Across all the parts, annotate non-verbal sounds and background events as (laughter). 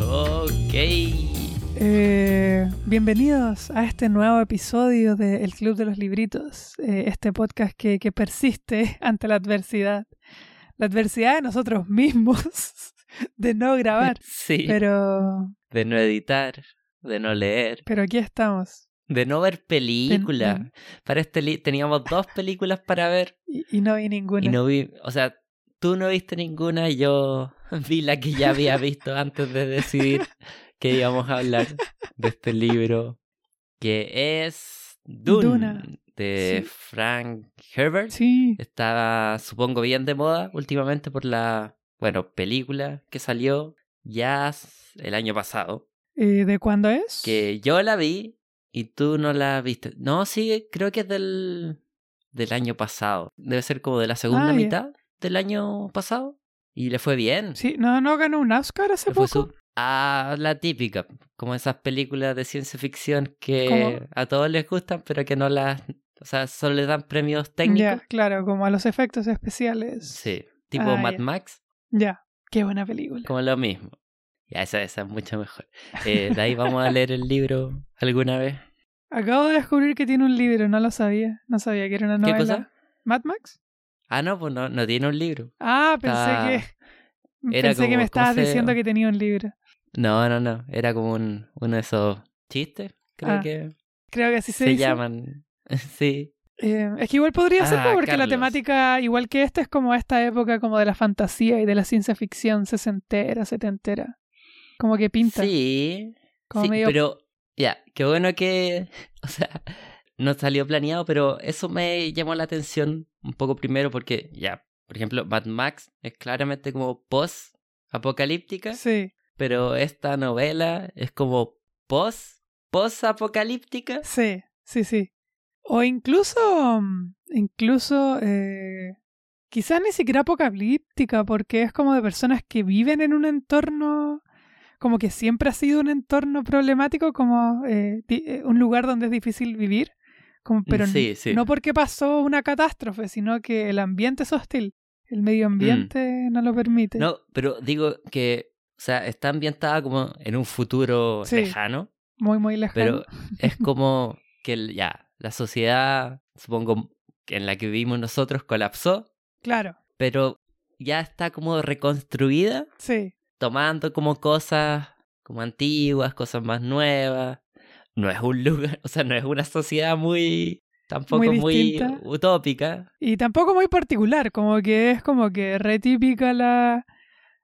Ok. Eh, bienvenidos a este nuevo episodio de El Club de los Libritos, eh, este podcast que, que persiste (laughs) ante la adversidad. La adversidad de nosotros mismos, (laughs) de no grabar, Sí. pero, De no editar, de no leer, pero aquí estamos. De no ver películas. Para este li- teníamos dos películas para ver (laughs) Y, y no vi ninguna. y no vi, o sea, tú no viste ninguna y yo (laughs) vi la que ya había visto antes de decidir (laughs) que íbamos a hablar de este libro que es Dune, Duna, de sí. Frank Herbert. Sí, Estaba, supongo, bien de moda últimamente por la, bueno, película que salió ya el año pasado. eh, ¿de cuándo es? Que yo la vi y tú no la viste. No, sí, creo que es del, del año pasado. Debe ser como de la segunda Ah, mitad del año pasado. Y le fue bien. Sí, no, no ganó un Oscar hace Le fue poco. su- Ah, la típica, como esas películas de ciencia ficción que a todos les gustan, pero que no las... O sea, solo les dan premios técnicos. Ya, claro, como a los efectos especiales. Sí, tipo Ah, Mad ya. Max. Ya, qué buena película. Como lo mismo. Ya, esa, esa es mucho mejor. Eh, de ahí vamos a leer el libro alguna vez. Acabo de descubrir que tiene un libro, no lo sabía. No sabía que era una ¿Qué novela. cosa? ¿Mad Max? Ah, no, pues no, no tiene un libro. Ah, pensé Está- que. era Pensé que me estabas ¿cómo se- diciendo que tenía un libro. No, no, no. Era como un, uno de esos chistes, creo Ah, que Creo que así se, se, dice. llaman. (laughs) sí. Eh, es que igual podría ser, Ah, pues, porque la temática, igual que esta, es como esta época como de la fantasía y de la ciencia ficción sesentera, setentera. Como que pinta. Sí. Como sí, medio- pero ya, qué bueno que, (laughs) o sea, no salió planeado, pero eso me llamó la atención un poco primero porque, ya, por ejemplo, Mad Max es claramente como post-apocalíptica. Sí, pero esta novela es como post post apocalíptica sí, sí, sí. O incluso, mm, incluso, eh, quizás ni siquiera apocalíptica, porque es como de personas que viven en un entorno, como que siempre ha sido un entorno problemático, como eh, eh, un lugar donde es difícil vivir, como, pero sí sí no porque pasó una catástrofe, sino que el ambiente es hostil, el medio ambiente no lo permite. no pero digo que o sea está ambientada como en un futuro Sí. lejano Muy, muy lejano. pero es (laughs) como que ya la sociedad supongo en la que vivimos nosotros colapsó Claro, pero ya está como reconstruida sí, tomando como cosas como antiguas cosas más nuevas no es un lugar (laughs) o sea no es una sociedad muy tampoco muy, distinta. utópica Y tampoco muy particular, como que es como que re típica la.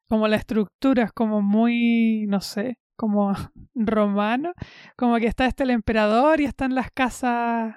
como la estructura, es como muy, no sé, como (laughs) romano. Como que está este el emperador y están las casas.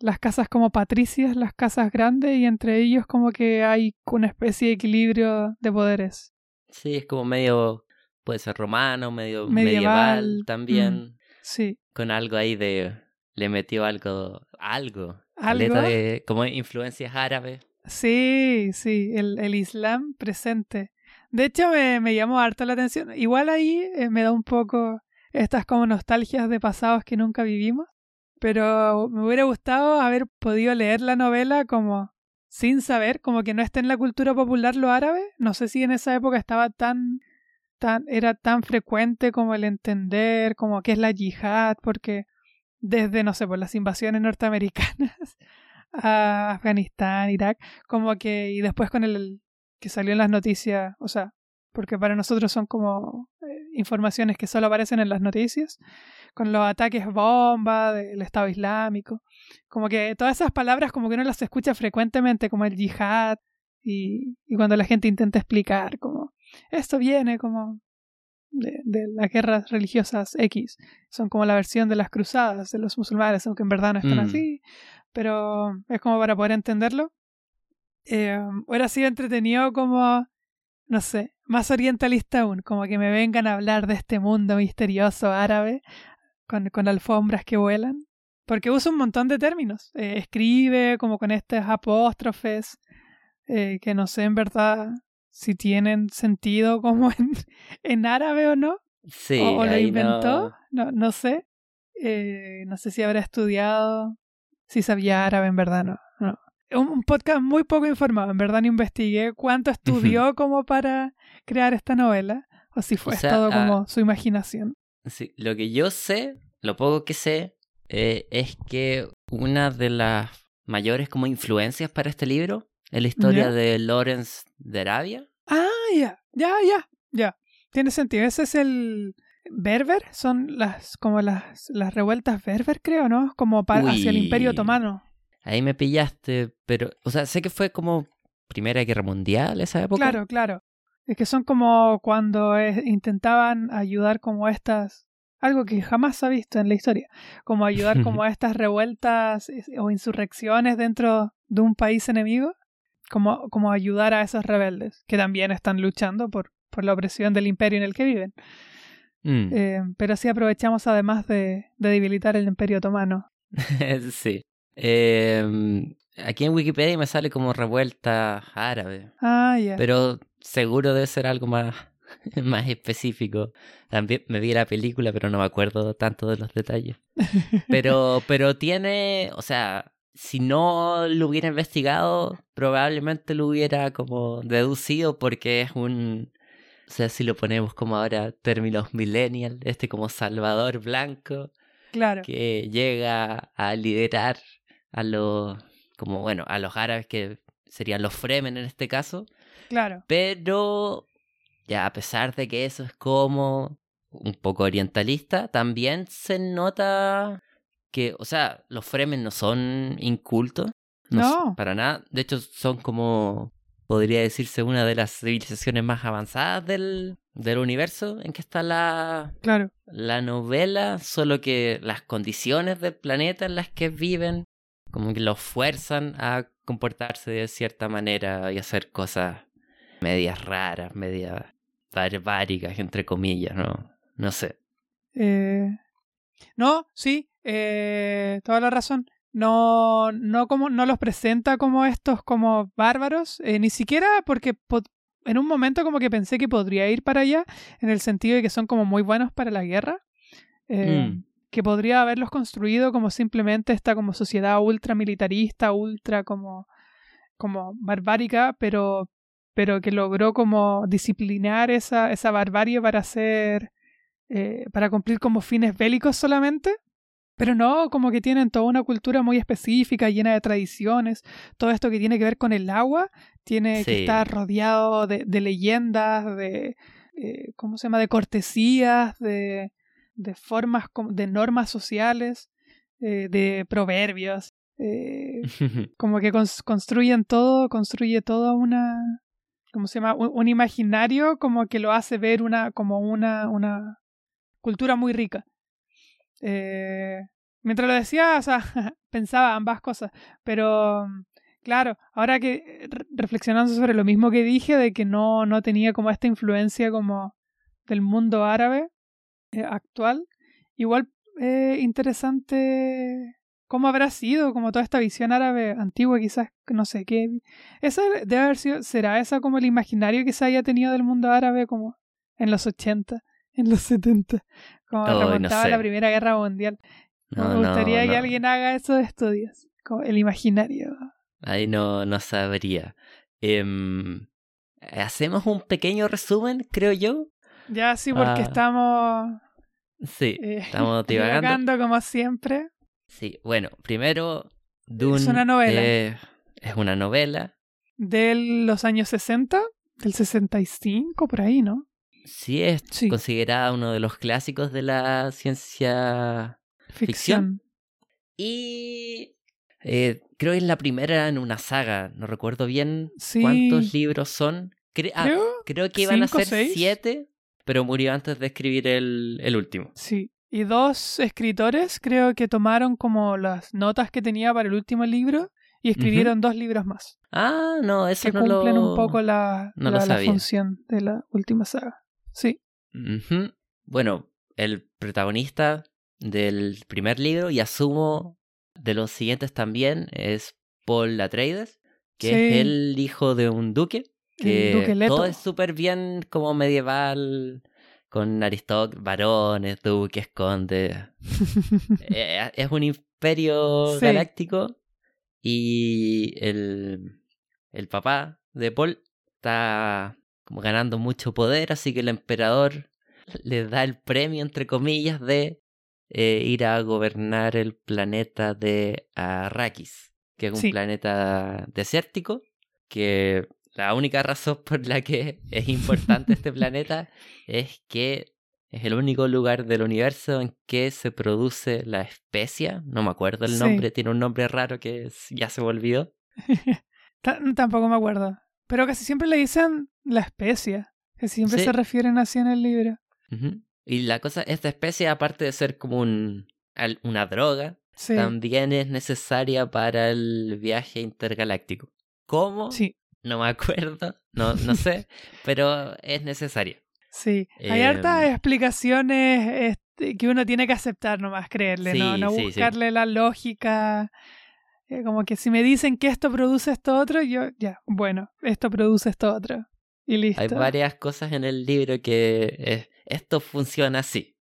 las casas como patricias, las casas grandes, y entre ellos como que hay una especie de equilibrio de poderes. Sí, es como medio, puede ser romano, medio Medieval, medieval, también, Sí. con algo ahí de, le metió algo, algo, ¿Algo? de, como influencias árabes. Sí, sí, el, el Islam presente. De hecho, me, me llamó harto la atención. Igual ahí eh, me da un poco estas como nostalgias de pasados que nunca vivimos. Pero me hubiera gustado haber podido leer la novela como sin saber, como que no está en la cultura popular lo árabe. No sé si en esa época estaba tan, tan, era tan frecuente como el entender, como qué es la yihad, porque desde, no sé, por las invasiones norteamericanas (laughs) a Afganistán, Irak, como que, y después con el que salió en las noticias, o sea, porque para nosotros son como eh, informaciones que solo aparecen en las noticias, con los ataques bomba del Estado Islámico, como que todas esas palabras como que uno las escucha frecuentemente, como el yihad, y, y cuando la gente intenta explicar, como, esto viene como de, de las guerras religiosas X, son como la versión de las cruzadas de los musulmanes, aunque en verdad no están Mm. así, pero es como para poder entenderlo. Eh, hubiera sido entretenido como, no sé, más orientalista aún, como que me vengan a hablar de este mundo misterioso árabe con, con alfombras que vuelan, porque usa un montón de términos, eh, escribe como con estas apóstrofes, eh, que no sé en verdad si tienen sentido como (laughs) en, en árabe o no, Sí, o, o lo inventó, no- no, no sé. Eh, no sé si habrá estudiado, si sabía árabe en verdad, no. no. un, un podcast muy poco informado, en verdad no investigué cuánto estudió como para crear esta novela, o si fue O sea, todo ah, como su imaginación. Sí, lo que yo sé, lo poco que sé, eh, es que una de las mayores como influencias para este libro es la historia de Lawrence de Arabia. Ah, ya, ya, ya, ya. Tiene sentido. Ese es el Berber, son las como las, las revueltas Berber, creo, ¿no? Como pa- hacia el. Imperio Otomano. Ahí me pillaste, pero, o sea, sé que fue como Primera Guerra Mundial esa época. Claro, claro. Es que son como cuando intentaban ayudar como estas, algo que jamás se ha visto en la historia, como ayudar (laughs) como a estas revueltas o insurrecciones dentro de un país enemigo, como, como ayudar a esos rebeldes que también están luchando por, por la opresión del imperio en el que viven. Mm. Eh, pero sí aprovechamos además de, de debilitar el imperio otomano. (laughs) sí. Eh, aquí en Wikipedia me sale como revuelta árabe, Ah, ya. pero seguro debe ser algo más, (laughs) más específico. También me vi la película, pero no me acuerdo tanto de los detalles. (laughs) Pero, pero tiene, o sea, si no lo hubiera investigado, probablemente lo hubiera como deducido porque es un, o sea, si lo ponemos como ahora términos millennial, este como Salvador Blanco claro. que llega a liderar a los, como bueno, a los árabes que serían los Fremen en este caso, Claro. pero ya a pesar de que eso es como un poco orientalista, también se nota que, o sea, los Fremen no son incultos, no, No. para nada, de hecho son como, podría decirse, una de las civilizaciones más avanzadas del, del universo en que está la, Claro. la novela, solo que las condiciones del planeta en las que viven, como que los fuerzan a comportarse de cierta manera y hacer cosas medias raras, medias barbáricas, entre comillas, ¿no? No sé. Eh, no, sí, eh, toda la razón. No, no como, no los presenta como estos como bárbaros, eh, ni siquiera porque po- en un momento como que pensé que podría ir para allá, en el sentido de que son como muy buenos para la guerra, eh, Mm. Que podría haberlos construido como simplemente esta como sociedad ultra militarista, ultra como, como barbárica, pero, pero que logró como disciplinar esa, esa barbarie para hacer eh, para cumplir como fines bélicos solamente. Pero no, como que tienen toda una cultura muy específica, llena de tradiciones. Todo esto que tiene que ver con el agua, tiene que estar rodeado de, de leyendas, de, eh, ¿cómo se llama? De cortesías, de, de formas, de normas sociales, eh, de proverbios. eh, (laughs) como que cons- construyen todo, construye toda una, ¿cómo se llama? Un, un imaginario como que lo hace ver una, como una, una cultura muy rica. Eh, mientras lo decía, o sea, (laughs) pensaba ambas cosas, pero claro, ahora que re- reflexionando sobre lo mismo que dije, de que no, no tenía como esta influencia como del mundo árabe eh, actual, igual eh, interesante cómo habrá sido como toda esta visión árabe antigua, quizás, no sé qué. Esa debe haber sido, será esa como el imaginario que se haya tenido del mundo árabe como en los 80, en los 70, como no remontaba la. Primera Guerra Mundial. No, Me no, gustaría que alguien haga esos estudios, como el imaginario. Ahí no, no sabría. Em, Hacemos un pequeño resumen, creo yo. Ya sí, porque Ah. estamos, Sí, eh, estamos (laughs) divagando. como siempre. Sí, bueno, primero, Dune Es una novela. eh, es una novela. De los años 60, del 65, por ahí, ¿no? Sí, es Sí. considerada uno de los clásicos de la ciencia Ficción. Y eh, creo que es la primera en una saga. No recuerdo bien Sí. cuántos libros son. Cre- ah, Creo, creo que iban a ser seis. siete, pero murió antes de escribir el, el último. sí. Y dos escritores creo que tomaron como las notas que tenía para el último libro y escribieron dos libros más. Ah, no, eso Que no cumplen lo... un poco la, no la, la función de la última saga. Sí. Bueno, el protagonista del primer libro, y asumo de los siguientes también, es Paul Atreides, que Sí. es el hijo de un duque, que todo es súper bien como medieval, con aristócratas, varones, duques, condes. Eh, es un imperio Sí. galáctico y el, el papá de Paul está como ganando mucho poder, así que el emperador le da el premio, entre comillas, de eh, ir a gobernar el planeta de Arrakis, que es un planeta desértico, que la única razón por la que es importante este (laughs) planeta es que es el único lugar del universo en que se produce la especia. No me acuerdo el nombre, tiene un nombre raro que ya se me olvidó. (laughs) Tampoco me acuerdo. Pero casi siempre le dicen la especia. Que siempre se refieren así en el libro. Y la cosa, esta especie, aparte de ser como un, una droga, también es necesaria para el viaje intergaláctico. ¿Cómo? Sí. No me acuerdo, no, no sé, pero es necesaria. Sí, hay hartas em, explicaciones este, que uno tiene que aceptar nomás, creerle, ¿no? No buscarle la lógica. Eh, como que si me dicen que esto produce esto otro, yo, ya, bueno, esto produce esto otro. Y listo. Hay varias cosas en el libro que esto funciona así.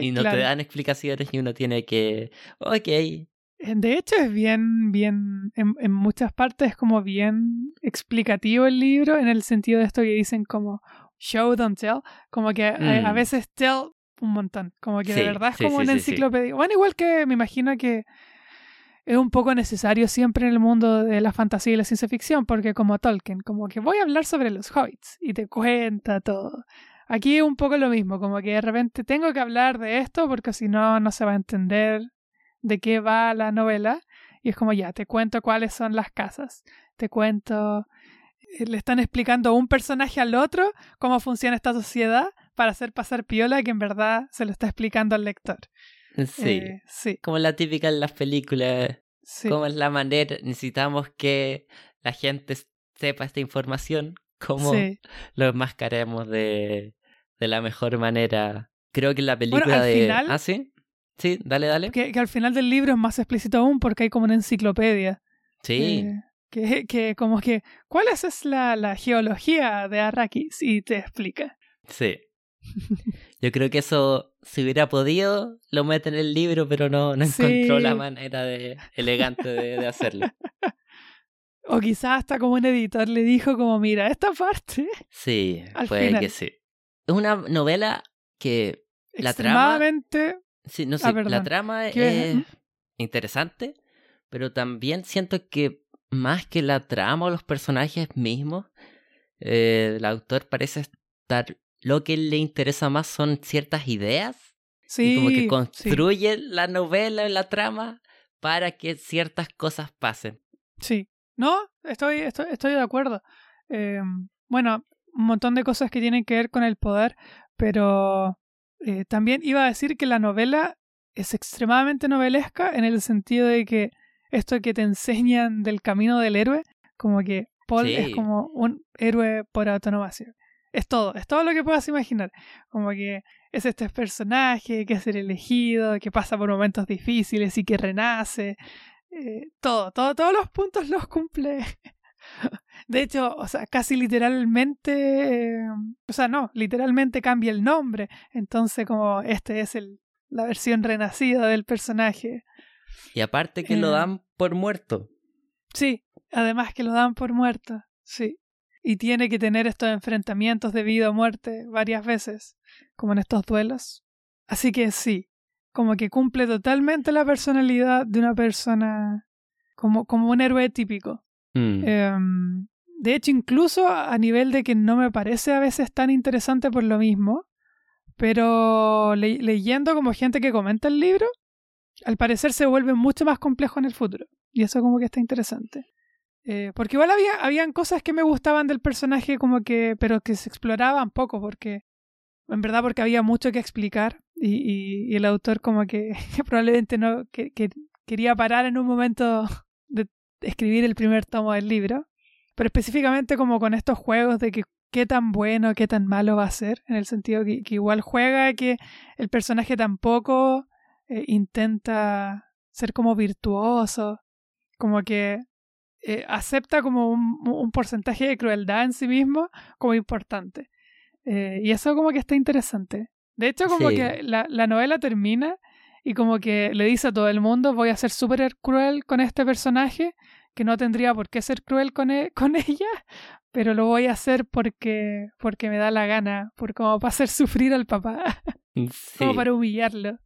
y no te dan explicaciones y uno tiene que, ok. Eh, de hecho es bien, bien, en, en muchas partes es como bien explicativo el libro en el sentido de esto que dicen como show, don't tell, como que a, mm. veces tell un montón, como que de verdad es como una enciclopedia. Bueno, igual que me imagino que es un poco necesario siempre en el mundo de la fantasía y la ciencia ficción, porque como Tolkien, como que voy a hablar sobre los hobbits y te cuenta todo. Aquí es un poco lo mismo, como que de repente tengo que hablar de esto porque si no, no se va a entender de qué va la novela. Y es como ya, te cuento cuáles son las casas, te cuento, eh, le están explicando un personaje al otro cómo funciona esta sociedad para hacer pasar piola que en verdad se lo está explicando al lector. Sí. Eh, sí. Como la típica en las películas. Sí. Como es la manera, necesitamos que la gente sepa esta información, cómo lo enmascaremos de, de la mejor manera. Creo que la película de. Final, ah, sí. Sí, dale, dale. Que, que, al final del libro es más explícito aún porque hay como una enciclopedia. Sí. Eh, que, que como que, ¿cuál es la, la geología de Arrakis? Y te explica. Sí. Yo creo que eso, si hubiera podido, lo mete en el libro, pero no, no encontró la manera de, elegante de, hacerlo. (laughs) O quizás hasta como un editor le dijo como, mira, esta parte. Sí, puede que sí. Es una novela que la trama... Sí, no sé, ah, la trama es interesante, pero también siento que más que la trama o los personajes mismos, eh, el autor parece estar lo que le interesa más son ciertas ideas. Sí. Y como que construye la novela, la trama, para que ciertas cosas pasen. Sí. No, estoy, estoy, estoy de acuerdo. Eh, bueno, un montón de cosas que tienen que ver con el poder, pero eh, también iba a decir que la novela es extremadamente novelesca en el sentido de que esto que te enseñan del camino del héroe, como que Paul es como un héroe por autonomía. Es todo, es todo lo que puedas imaginar. Como que es este personaje que es el elegido, que pasa por momentos difíciles y que renace. Eh, todo, todo, todos los puntos los cumple. (laughs) De hecho, o sea, casi literalmente, o sea, no, literalmente cambia el nombre. Entonces, como este es el, la versión renacida del personaje. Y aparte que lo eh. dan por muerto. Sí, además que lo dan por muerto, sí y tiene que tener estos enfrentamientos de vida o muerte varias veces, como en estos duelos. Así que sí, como que cumple totalmente la personalidad de una persona como, como un héroe típico. Mm. Em, de hecho, incluso a nivel de que no me parece a veces tan interesante por lo mismo, pero leyendo como gente que comenta el libro, al parecer se vuelve mucho más complejo en el futuro. Y eso como que está interesante. Eh, porque igual había habían cosas que me gustaban del personaje como que pero que se exploraban poco porque en verdad porque había mucho que explicar y, y, el autor como que, (laughs) probablemente no que, quería parar en un momento de escribir el primer tomo del libro pero específicamente como con estos juegos de que qué tan bueno qué tan malo va a ser en el sentido que, igual juega que el personaje tampoco eh, intenta ser como virtuoso como que eh, acepta como un, porcentaje de crueldad en sí mismo como importante. Eh, y eso como que está interesante. De hecho, como que la, la, novela termina y como que le dice a todo el mundo, voy a ser súper cruel con este personaje que no tendría por qué ser cruel con, e, (laughs) con ella, pero lo voy a hacer porque, porque me da la gana, por como para hacer sufrir al papá, (laughs) como para humillarlo.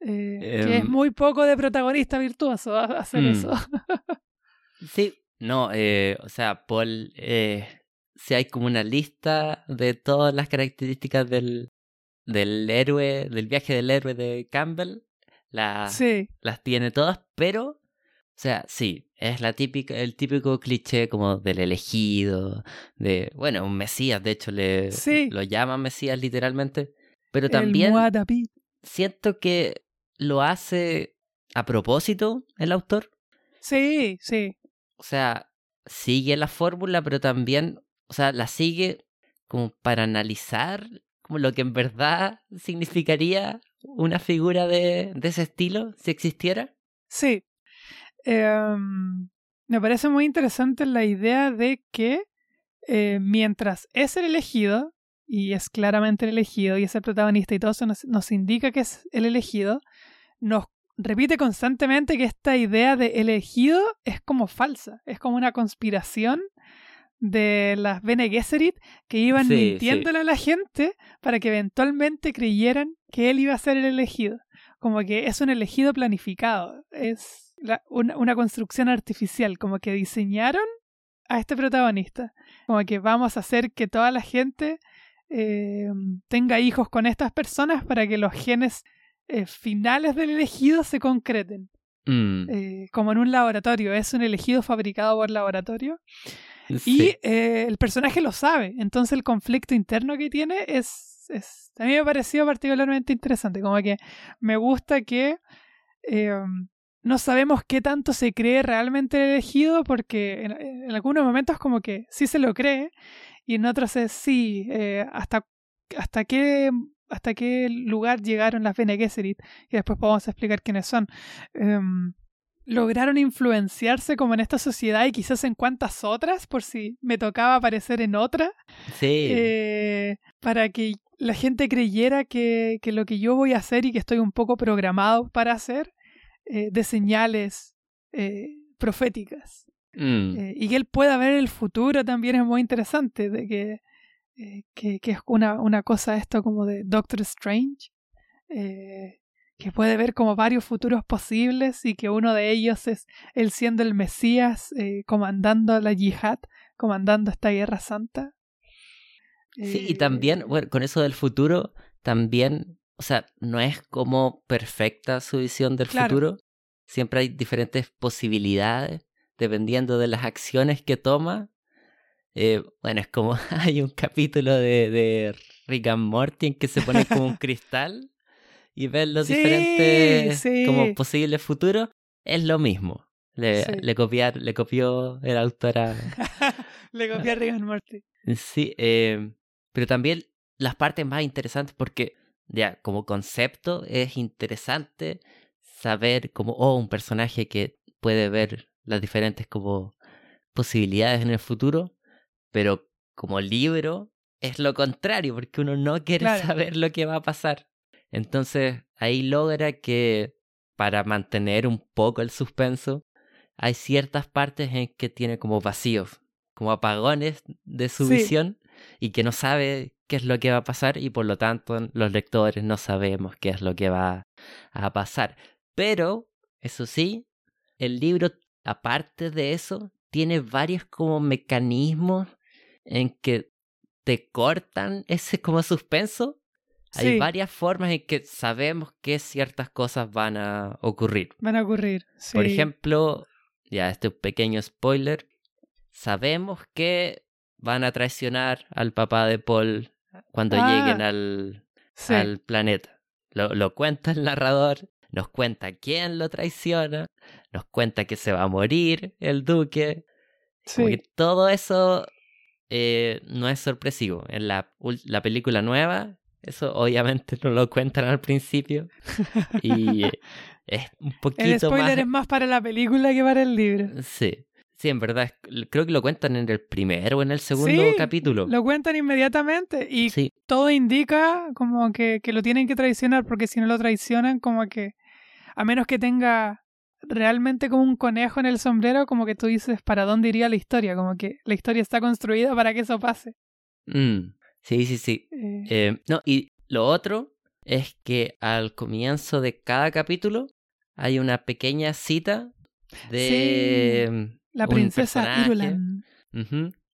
Eh, que es em. muy poco de protagonista virtuoso hacer mm. eso. (laughs) sí, no, eh, o sea, Paul, eh, si hay como una lista de todas las características del, del héroe, del viaje del héroe de Campbell, la, las tiene todas, pero, o sea, sí, es la típica, el típico cliché como del elegido, de, bueno, un Mesías, de hecho, le lo llaman Mesías literalmente, pero también siento que lo hace a propósito el autor. Sí, sí. O sea, sigue la fórmula, pero también, o sea, la sigue como para analizar como lo que en verdad significaría una figura de, de ese estilo si existiera. Sí. Em, me parece muy interesante la idea de que eh, mientras es el elegido, y es claramente el elegido, y es el protagonista, y todo eso nos, nos indica que es el elegido, nos repite constantemente que esta idea de elegido es como falsa, es como una conspiración de las Bene Gesserit que iban mintiéndole a la gente para que eventualmente creyeran que él iba a ser el elegido. Como que es un elegido planificado, es una, construcción artificial, como que diseñaron a este protagonista, como que vamos a hacer que toda la gente eh, tenga hijos con estas personas para que los genes eh, finales del elegido se concreten. Mm. Eh, como en un laboratorio, es un elegido fabricado por laboratorio. Y eh, el personaje lo sabe, entonces el conflicto interno que tiene es, es, A mí me ha parecido particularmente interesante, como que me gusta que no sabemos qué tanto se cree realmente el elegido, porque en, algunos momentos como que sí se lo cree, y en otros es sí, hasta, hasta qué hasta qué lugar llegaron las Bene Gesserit, y después podemos explicar quiénes son. Em, lograron influenciarse como en esta sociedad y quizás en cuantas otras, por si me tocaba aparecer en otra. Sí. Eh, para que la gente creyera que, que, lo que yo voy a hacer y que estoy un poco programado para hacer, eh, de señales eh, proféticas. Mm. y que él pueda ver el futuro también es muy interesante, de que eh, que, es una, una, cosa esto como de Doctor Strange, eh, que puede ver como varios futuros posibles y que uno de ellos es él siendo el Mesías, eh, comandando la yihad, comandando esta guerra santa. Sí, y también, bueno, con eso del futuro, también, o sea, no es como perfecta su visión del futuro, siempre hay diferentes posibilidades dependiendo de las acciones que toma. Eh, bueno, es como (laughs) hay un capítulo de, de Rick and Morty en que se pone como un (laughs) cristal y ven los diferentes como posibles futuros. Es lo mismo. Le, le, copiar, le copió el autor a... (laughs) le copió a Rick Morty. Sí, eh, pero también las partes más interesantes porque ya como concepto es interesante saber como, oh, un personaje que puede ver las diferentes como posibilidades en el futuro pero como libro es lo contrario, porque uno no quiere saber lo que va a pasar. Entonces ahí logra que para mantener un poco el suspenso, hay ciertas partes en que tiene como vacíos, como apagones de su visión y que no sabe qué es lo que va a pasar y por lo tanto los lectores no sabemos qué es lo que va a pasar. Pero, eso sí, el libro, aparte de eso, tiene varios como mecanismos en que te cortan ese como suspenso. Hay varias formas en que sabemos que ciertas cosas van a ocurrir. Van a ocurrir, sí. Por ejemplo, ya este pequeño spoiler, sabemos que van a traicionar al papá de Paul cuando ah, lleguen al, al planeta. Lo, lo cuenta el narrador, nos cuenta quién lo traiciona, nos cuenta que se va a morir el duque. Sí. todo eso eh, no es sorpresivo. En la, la película nueva, eso obviamente no lo cuentan al principio. Y (laughs) es un poquito El spoiler es más para la película que para el libro. Sí. Sí, en verdad, creo que lo cuentan en el primero o en el segundo capítulo. Lo cuentan inmediatamente y todo indica como que, que, lo tienen que traicionar porque si no lo traicionan como que, a menos que tenga realmente como un conejo en el sombrero, como que tú dices para dónde iría la historia, como que la historia está construida para que eso pase. Mm, sí, sí, sí. Eh, Eh, no, y lo otro es que al comienzo de cada capítulo hay una pequeña cita de la princesa Irulan.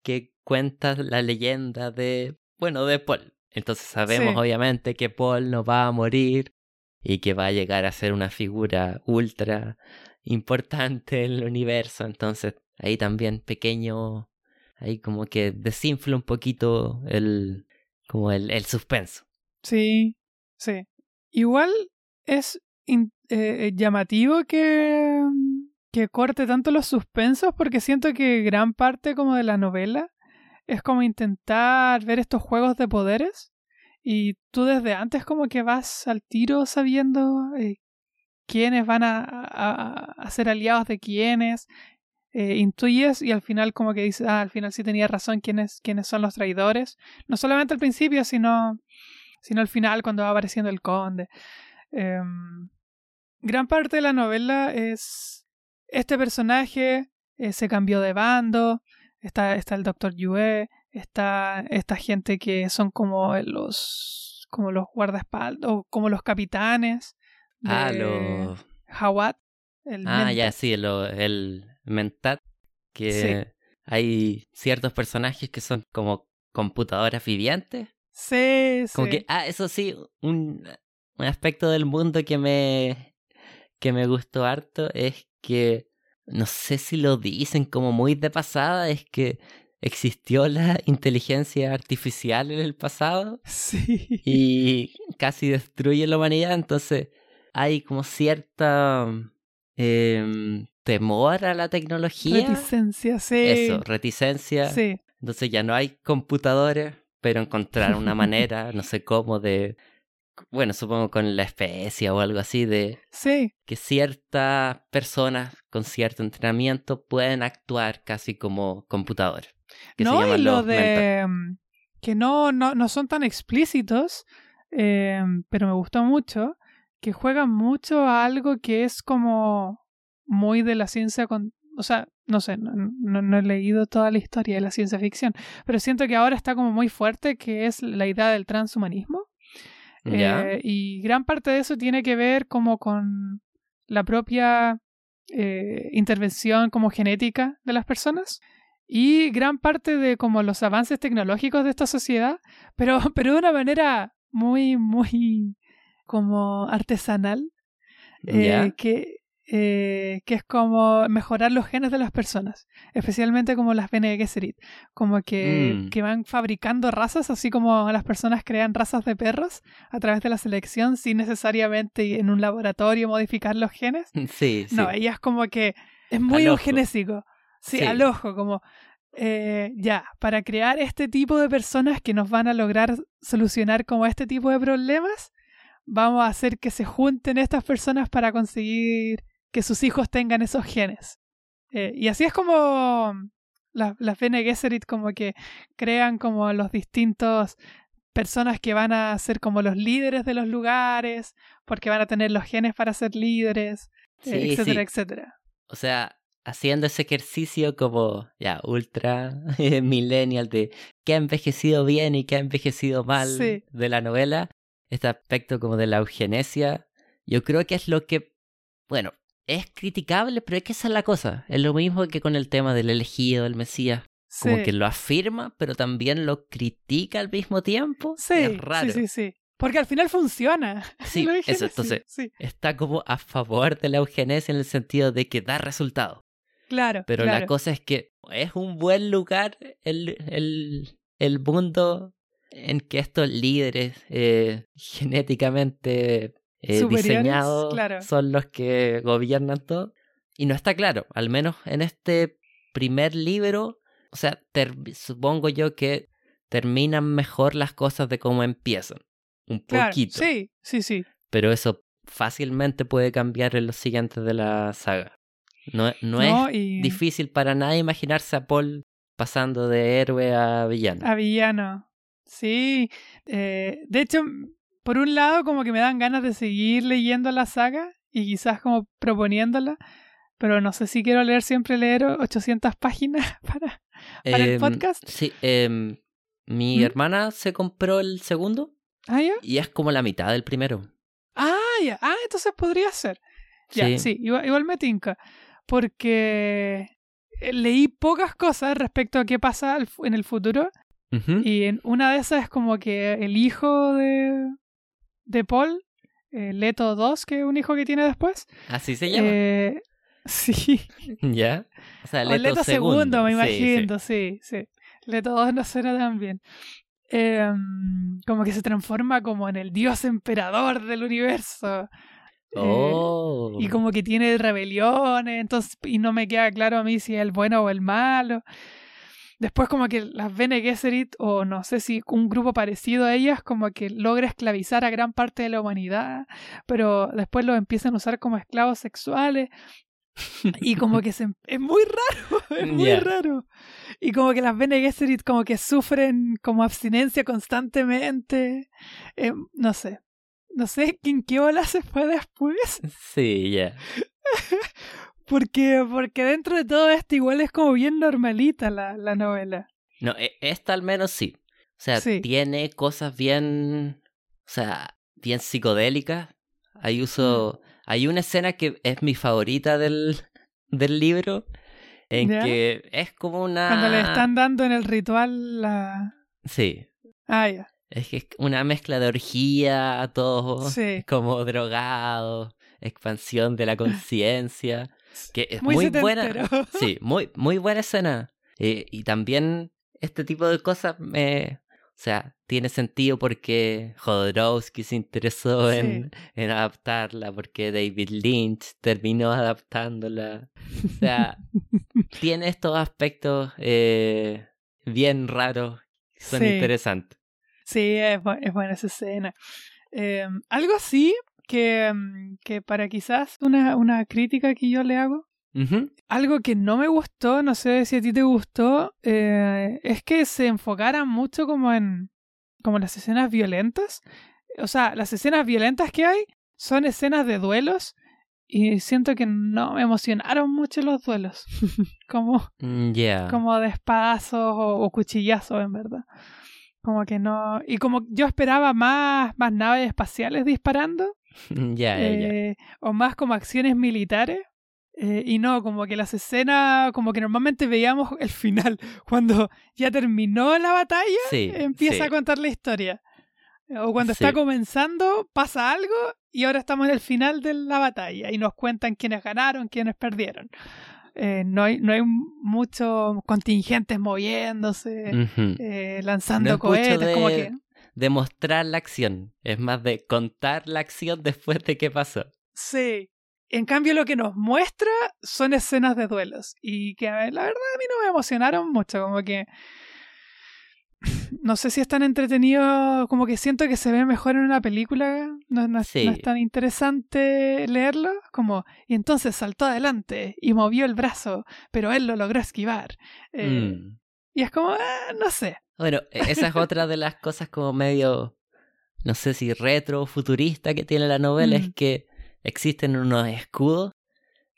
que cuenta la leyenda de, bueno, de Paul. Entonces sabemos Sí. obviamente que Paul no va a morir y que va a llegar a ser una figura ultra importante en el universo. Entonces ahí también pequeño, ahí como que desinfla un poquito el, como el, el suspenso. Sí, sí. Igual es in- eh, llamativo que, que corte tanto los suspensos porque siento que gran parte como de la novela es como intentar ver estos juegos de poderes y tú desde antes como que vas al tiro sabiendo eh, quiénes van a, a- a ser aliados de quiénes, eh, intuyes y al final como que dices, ah, al final sí tenía razón quiénes, quiénes son los traidores, no solamente al principio, sino, sino al final cuando va apareciendo el conde. Em, gran parte de la novela es este personaje eh, se cambió de bando, está, está el doctor Yue, está esta gente que son como los como los guardaespaldas o como los capitanes de Ah, lo... Hawat, el Ah, ya, sí, el Mentat, que Sí. hay ciertos personajes que son como computadoras vivientes. Sí, Como sí. que, ah, eso sí, un, un aspecto del mundo que me, que me gustó harto es que, no sé si lo dicen como muy de pasada, es que existió la (laughs) inteligencia artificial en el pasado (laughs) Sí. y casi destruye la humanidad, entonces hay como cierta em, temor a la tecnología. Reticencia, sí. Eso, reticencia. Sí. Entonces ya no hay computadores, pero encontrar una manera, (laughs) no sé cómo, de, bueno, supongo con la especie o algo así, de Sí. que ciertas personas con cierto entrenamiento pueden actuar casi como computadores. Que se no, y llaman lo los de mm, que no, no, no son tan explícitos, eh, pero me gustó mucho, que juegan mucho a algo que es como muy de la ciencia con... O sea, no sé, no, no, no he leído toda la historia de la ciencia ficción, pero siento que ahora está como muy fuerte, que es la idea del transhumanismo. Eh, y gran parte de eso tiene que ver como con la propia eh, intervención como genética de las personas y gran parte de como los avances tecnológicos de esta sociedad, pero, (laughs) pero de una manera muy, muy como artesanal, eh, que, eh, que es como mejorar los genes de las personas, especialmente como las Bene Gesserit, como que, Mm. que van fabricando razas, así como las personas crean razas de perros a través de la selección sin necesariamente en un laboratorio modificar los genes. Sí, (laughs) sí. No, ella es como que es muy eugenésico. Sí, Sí. al ojo, como eh, ya, para crear este tipo de personas que nos van a lograr solucionar como este tipo de problemas, vamos a hacer que se junten estas personas para conseguir que sus hijos tengan esos genes. Eh, y así es como las, las Bene Gesserit como que crean como los distintos personas que van a ser como los líderes de los lugares, porque van a tener los genes para ser líderes, eh, etcétera, sí. etcétera. O sea, haciendo ese ejercicio como ya ultra eh, (laughs) millennial de qué ha envejecido bien y qué ha envejecido mal Sí. de la novela, este aspecto como de la eugenesia, yo creo que es lo que, bueno, es criticable, pero es que esa es la cosa. Es lo mismo que con el tema del elegido, el Mesías. Como que lo afirma, pero también lo critica al mismo tiempo. Sí, es raro. sí, sí, sí. Porque al final funciona. (laughs) Sí, eso, entonces- Sí, Está como a favor de la eugenesia en el sentido de que da resultados. claro. Pero claro. la cosa es que es un buen lugar el, el, el mundo en que estos líderes eh, genéticamente eh, Superiores, diseñados claro. son los que gobiernan todo. Y no está claro, al menos en este primer libro, o sea, supongo yo que terminan mejor las cosas de cómo empiezan. Un Claro, poquito. Sí, sí, sí. Pero eso fácilmente puede cambiar en los siguientes de la saga. No, no, No, es y difícil para nada imaginarse a Paul pasando de héroe a villano. a villano. Sí. eh, de hecho, por un lado, como que me dan ganas de seguir leyendo la saga y quizás como proponiéndola, pero no sé si quiero leer siempre leer 800 páginas (laughs) para, para el Em, podcast. Sí, em, mi ¿Mm? hermana se compró el segundo Ah, ya. y es como la mitad del primero. Ah, ya. Ah, entonces podría ser. Ya, Sí. sí, igual, igual me tinca. Porque eh, leí pocas cosas respecto a qué pasa en el futuro. Y en una de esas es como que el hijo de, de Paul, eh, Leto 2, que es un hijo que tiene después. Así se llama. eh, (laughs) sí. (laughs) ¿Ya? O sea, O Leto, Leto segundo, me Sí, sí. imagino, sí, sí. Leto 2 no suena tan bien. Em, como que se transforma como en el dios emperador del universo. Eh, Oh. y como que tiene rebeliones, entonces, y no me queda claro a mí si es el bueno o el malo. Después como que las Bene Gesserit, o no sé si un grupo parecido a ellas, como que logra esclavizar a gran parte de la humanidad, pero después los empiezan a usar como esclavos sexuales. Y como que se, es muy raro, (laughs) es muy raro. Y como que las Bene Gesserit como que sufren como abstinencia constantemente. Eh, no sé. No sé en qué ola se fue después. Sí, ya. (laughs) Porque, porque dentro de todo esto igual es como bien normalita la, la novela. No, e- esta al menos sí. O sea, Sí. tiene cosas bien. O sea, bien psicodélicas. Hay uso. Mm. Hay una escena que es mi favorita del, (laughs) del libro. En ¿Ya? que es como una. Cuando le están dando en el ritual la... Sí. Ah, ya. Es que es una mezcla de orgía, todo Sí. como drogado, expansión de la (laughs) conciencia, que es Muy muy, buena. (laughs) Sí, muy, muy buena escena. Eh, y también este tipo de cosas me... O sea, tiene sentido porque Jodorowsky se interesó Sí. en, en adaptarla, porque David Lynch terminó adaptándola. O sea, (laughs) tiene estos aspectos eh, bien raros, que son Sí. interesantes. Sí, es, bu- es buena esa escena. Eh, algo así que, mm, que para quizás una, una crítica que yo le hago, algo que no me gustó, no sé si a ti te gustó, eh, es que se enfocaran mucho como en como las escenas violentas. O sea, las escenas violentas que hay son escenas de duelos y siento que no me emocionaron mucho los duelos. (laughs) como, Mm, Ya. como de espadazos o, o cuchillazos, en verdad. Como que no. Y como yo esperaba más, más naves espaciales disparando, (laughs) Eh, o más como acciones militares. eh, y no, como que las escenas, como que normalmente veíamos el final, (laughs) cuando ya terminó la batalla, Sí, empieza sí. a contar la historia. O cuando está comenzando, pasa algo y ahora estamos en el final de la batalla y nos cuentan quiénes ganaron, quiénes perdieron. Eh, no, hay, no hay muchos contingentes moviéndose, eh, lanzando cohetes, como que... de mostrar la acción, es más de contar la acción después de qué pasó. Sí. En cambio, lo que nos muestra son escenas de duelos. Y que a ver, la verdad a mí no me emocionaron mucho. Como que. (laughs) No sé si es tan entretenido. Como que siento que se ve mejor en una película. No, no es- Sí. no es tan interesante leerlo. Como. Y entonces saltó adelante y movió el brazo. Pero él lo logró esquivar. Eh, Mm. Y es como. ah, no sé. Bueno, e- esa es otra de las cosas como medio, no sé si retro o futurista que tiene la novela, es Mm. que existen unos escudos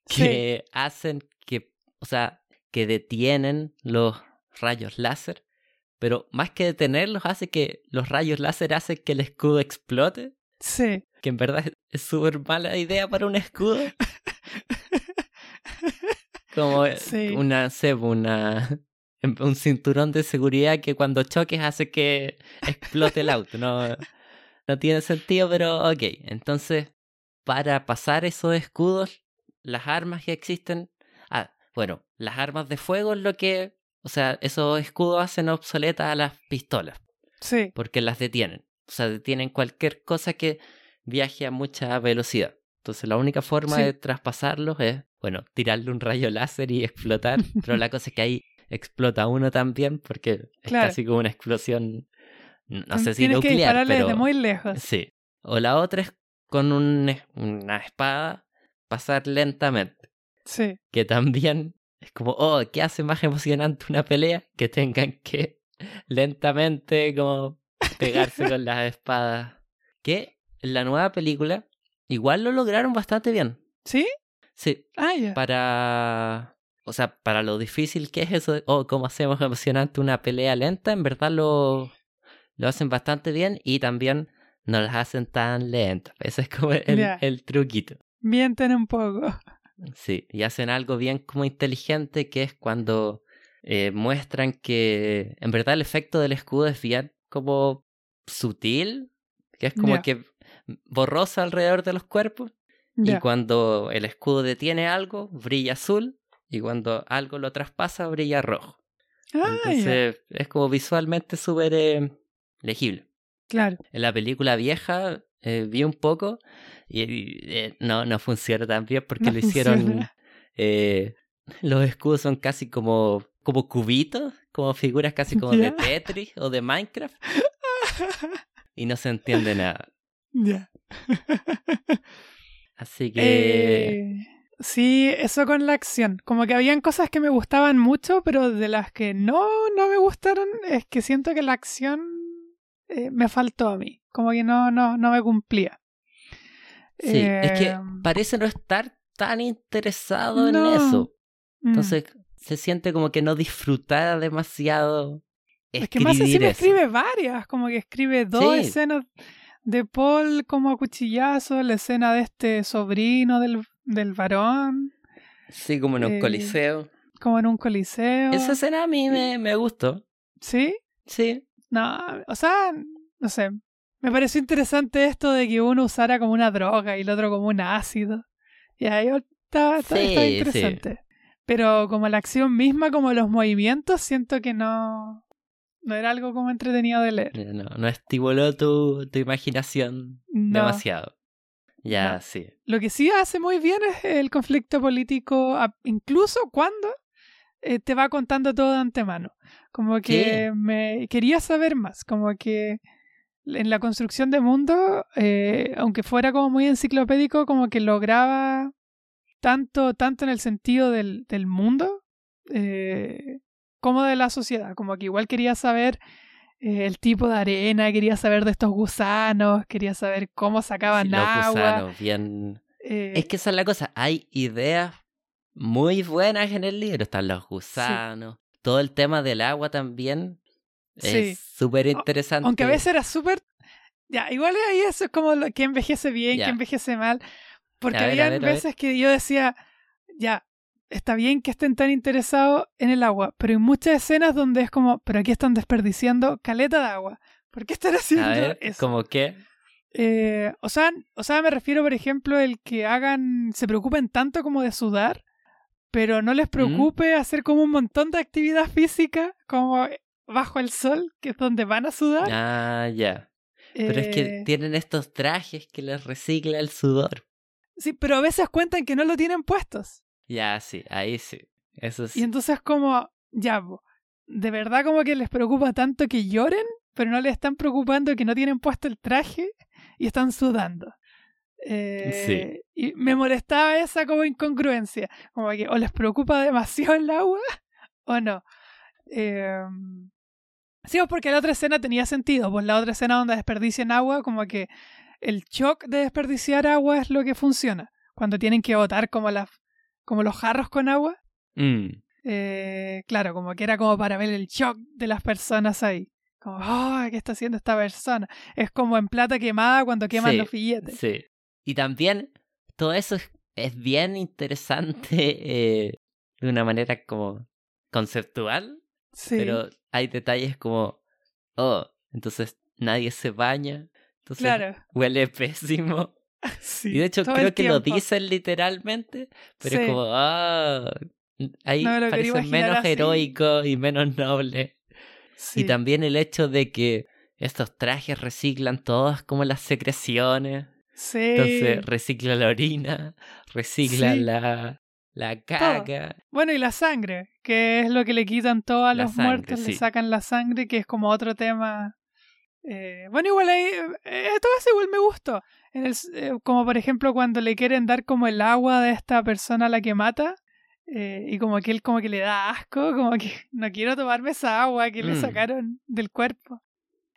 que hacen que, o sea, que detienen los rayos láser, pero más que detenerlos hace que los rayos láser hacen que el escudo explote, Sí. que en verdad es súper mala idea para un escudo. (laughs) Como eh, Sí. una, una, (laughs) un cinturón de seguridad que cuando choques hace que explote el auto. No, no tiene sentido, pero ok. Entonces, para pasar esos escudos, las armas que existen. Ah, bueno, las armas de fuego es lo que. O sea, esos escudos hacen obsoletas a las pistolas, Sí. porque las detienen. O sea, detienen cualquier cosa que viaje a mucha velocidad. Entonces, la única forma Sí. de traspasarlos es, bueno, tirarle un rayo láser y explotar. pero la cosa es que ahí explota uno también, porque es casi como una explosión. No sé si Tienes que nuclear, dispararle pero. desde muy lejos. Sí. O la otra es con un- una espada pasar lentamente. Sí. Que también es como, oh, ¿qué hace más emocionante una pelea? Que tengan que lentamente como pegarse con las (laughs) espadas. Que en la nueva película igual lo lograron bastante bien. ¿Sí? Sí. Ah, ya. Para. O sea, para lo difícil que es eso, de, oh, cómo hacemos emocionante una pelea lenta, en verdad lo, lo hacen bastante bien y también no las hacen tan lentas. (laughs) Ese es como el, truquito. Mienten un poco. Sí, y hacen algo bien como inteligente que es cuando eh, muestran que en verdad el efecto del escudo es bien como sutil, que es como que borroso alrededor de los cuerpos. Y cuando el escudo detiene algo, brilla azul. Y cuando algo lo traspasa, brilla rojo. Ah. Entonces es como visualmente súper eh, legible. Claro. En la película vieja eh, vi un poco y, y, eh, no, no funciona tan bien porque No lo hicieron... (laughs) los escudos son casi como, como cubitos, como figuras casi como de. Tetris o de Minecraft. (laughs) Y no se entiende nada. ya. (laughs) Así que... Eh, sí, eso con la acción. Como que habían cosas que me gustaban mucho, pero de las que no, no me gustaron, es que siento que la acción eh, me faltó a mí. Como que no, no, no me cumplía. Sí, es que Eh, parece no estar tan interesado en eso. mm. Entonces se siente como que no disfrutara demasiado es que más encima eso. escribe varias, como que escribe dos Sí. escenas de Paul como a cuchillazo, la escena de este sobrino del, del varón, Sí, como en un eh, coliseo. como en un coliseo. Esa escena a mí me, me gustó. ¿Sí? Sí. No, o sea, no sé. Me pareció interesante esto de que uno usara como una droga y el otro como un ácido. Y ahí Sí, está sí. interesante. Pero como la acción misma, como los movimientos, siento que no, no era algo como entretenido de leer. No, no estimuló tu, tu imaginación No. demasiado. Ya, No. sí. Lo que sí hace muy bien es el conflicto político, incluso cuando eh, te va contando todo de antemano. Como que me quería saber más, como que en la construcción de mundo, eh, aunque fuera como muy enciclopédico, como que lograba tanto, tanto en el sentido del, del mundo eh, como de la sociedad. Como que igual quería saber eh, el tipo de arena, quería saber de estos gusanos, quería saber cómo sacaban Sí, los agua. gusanos, bien. eh, Es que esa es la cosa. Hay ideas muy buenas en el libro. Están los gusanos. Todo el tema del agua también. Es súper interesante. Aunque a veces era súper. Ya, igual ahí eso es como lo que envejece bien, Ya. que envejece mal. Porque había ver, a ver. veces que yo decía, ya, está bien que estén tan interesados en el agua, pero hay muchas escenas donde es como, pero aquí están desperdiciando caleta de agua. ¿Por qué están (laughs) haciendo A ver, eso? como que. Eh, o, sea, o sea, me refiero, por ejemplo, el que hagan, se preocupen tanto como de sudar, pero no les preocupe hacer como un montón de actividad física, como bajo el sol, que es donde van a sudar. Ah, ya. Pero es que Eh, tienen estos trajes que les recicla el sudor. Sí, pero a veces cuentan que no lo tienen puestos. Ya, sí, ahí sí. Eso sí. Y entonces como, ya, de verdad como que les preocupa tanto que lloren, pero no les están preocupando que no tienen puesto el traje y están sudando. Eh, Y me molestaba esa como incongruencia, como que o les preocupa demasiado el agua (laughs) o no. Eh, sí, pues porque la otra escena tenía sentido, pues la otra escena donde desperdician agua, como que el shock de desperdiciar agua es lo que funciona. Cuando tienen que botar como, las como los jarros con agua, Mm, eh, claro, como que era como para ver el shock de las personas ahí. Como, oh, ¿qué está haciendo esta persona? Es como en plata quemada cuando queman Sí, los billetes. Sí. Y también todo eso es, es bien interesante (laughs) eh, de una manera como conceptual, Sí. pero hay detalles como, oh, entonces nadie se baña, entonces claro. huele (laughs) pésimo. (laughs) Sí, y de hecho creo que lo dicen literalmente, pero Sí. es como, ah, ahí No me lo quería parece imaginar menos así. heroico y menos noble. Sí. Y también el hecho de que estos trajes reciclan todas como las secreciones. Sí. Entonces recicla la orina, recicla la, la caca. Bueno, y la sangre, que es lo que le quitan todo a La los sangre, muertos, le sacan la sangre, que es como otro tema. Eh, bueno, igual ahí, eh, todo eso igual me gustó. Eh, como por ejemplo cuando le quieren dar como el agua de esta persona a la que mata, eh, y como que él como que le da asco, como que (laughs) no quiero tomarme esa agua que le Mm. sacaron del cuerpo.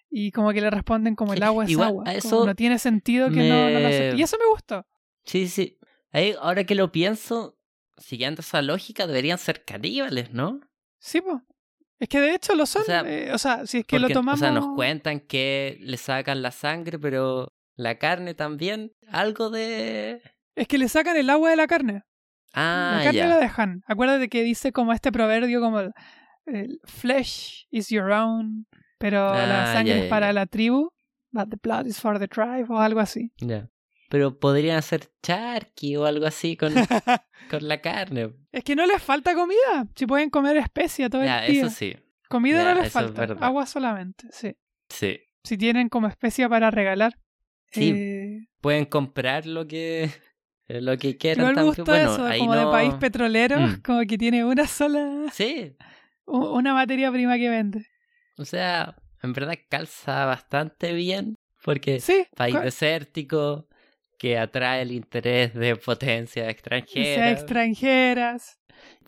y como que le responden como el agua es Igual, agua. eso no tiene sentido que no, no lo acepte. Y eso me gustó. Sí, sí. Ahí, ahora que lo pienso, siguiendo esa lógica, deberían ser caníbales, ¿no? Sí, pues. Es que de hecho lo son. O sea, eh, O sea, si es que Porque, lo tomamos. O sea, nos cuentan que le sacan la sangre, pero la carne también. Algo de. Es que le sacan el agua de la carne. Ah, la carne ya. la dejan. Acuérdate que dice como este proverbio como el, el flesh is your own, pero la Ah, sangre ya, es para la tribu, but the blood is for the tribe o algo así. Ya. Pero podrían hacer charqui o algo así con, (laughs) con la carne. es que no les falta comida, si pueden comer especia todo el día. eso sí. Comida no les falta, agua solamente, sí. Sí. Si tienen como especia para regalar. Sí, eh, Pueden comprar lo que, lo que quieran igual me gustó Bueno, eso, ahí como de no- país petrolero, Mm. (laughs) como que tiene una sola, Sí. una materia prima que vende. O sea, en verdad calza bastante bien. Porque Sí, país co- desértico que atrae el interés de potencias extranjeras. extranjeras.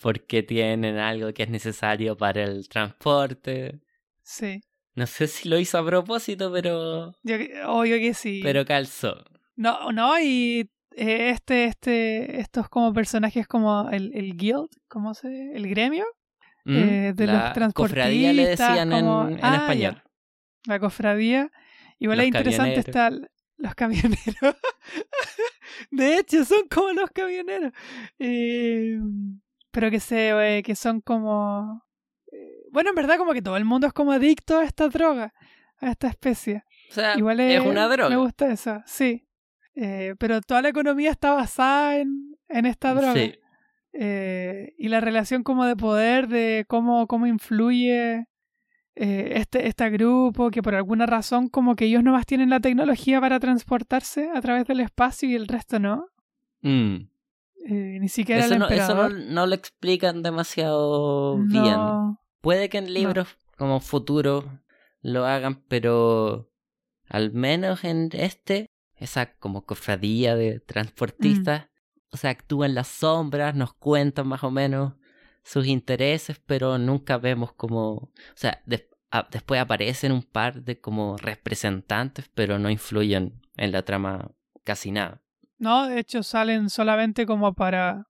porque tienen algo que es necesario para el transporte. Sí. No sé si lo hizo a propósito, pero. Yo, obvio que sí. Pero calzó. No, no, y eh, este, este, estos como personajes como el, el guild, ¿cómo se? El gremio, ¿Mm? eh, de La los cofradía le transportistas, decían en, como- en Ah, español. ya, la cofradía. Igual es interesante está los camioneros. (laughs) de hecho, son como los camioneros. Eh, pero que se, eh, que son como bueno, en verdad como que todo el mundo es como adicto a esta droga, a esta especie. O sea, Igual es es, una droga. Me gusta eso, sí. Eh, pero toda la economía está basada en, en esta droga. Sí. Eh, y la relación como de poder, de cómo, cómo influye eh, este, este grupo, que por alguna razón como que ellos nomás tienen la tecnología para transportarse a través del espacio y el resto no. Mm. Eh, ni siquiera Eso, el no, eso no, no lo explican demasiado bien. Puede que en libros como futuros lo hagan, pero al menos en este, esa como cofradía de transportistas, o sea, actúan las sombras, nos cuentan más o menos sus intereses, pero nunca vemos como, o sea, a- después aparecen un par de como representantes, pero no influyen en la trama casi nada. No, de hecho salen solamente como para,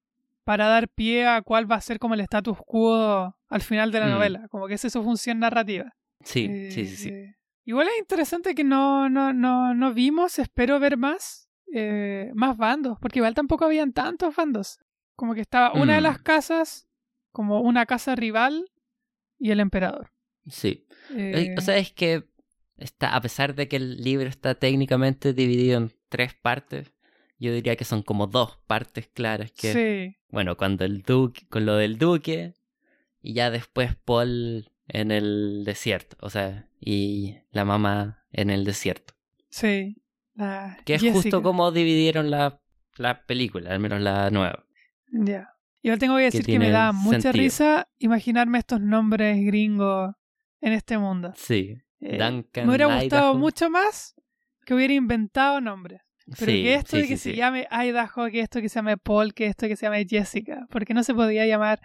para dar pie a cuál va a ser como el status quo al final de la Mm. novela. Como que esa es su función narrativa. Sí, Eh, sí, sí, sí. eh, igual es interesante que no, no, no, no vimos, espero ver más, eh, más bandos, porque igual tampoco habían tantos bandos. Como que estaba una de Mm. las casas, como una casa rival y el emperador. Sí. O sea, es que está, a pesar de que el libro está técnicamente dividido en tres partes, yo diría que son como dos partes claras. Que, sí, bueno, cuando el duque, con lo del duque, y ya después Paul en el desierto, o sea, y la mamá en el desierto. sí. La Que es Jessica. justo como dividieron la, la película, al menos la nueva. Ya. Igual tengo que decir que, me da mucha sentido. risa imaginarme estos nombres gringos en este mundo. Sí. Eh, Duncan, me hubiera gustado Idaho. mucho más que hubiera inventado nombres. Pero Sí, que esto sí, de que sí, se llame Idaho, que esto que se llame Paul, que esto que se llame Jessica. porque no se podía llamar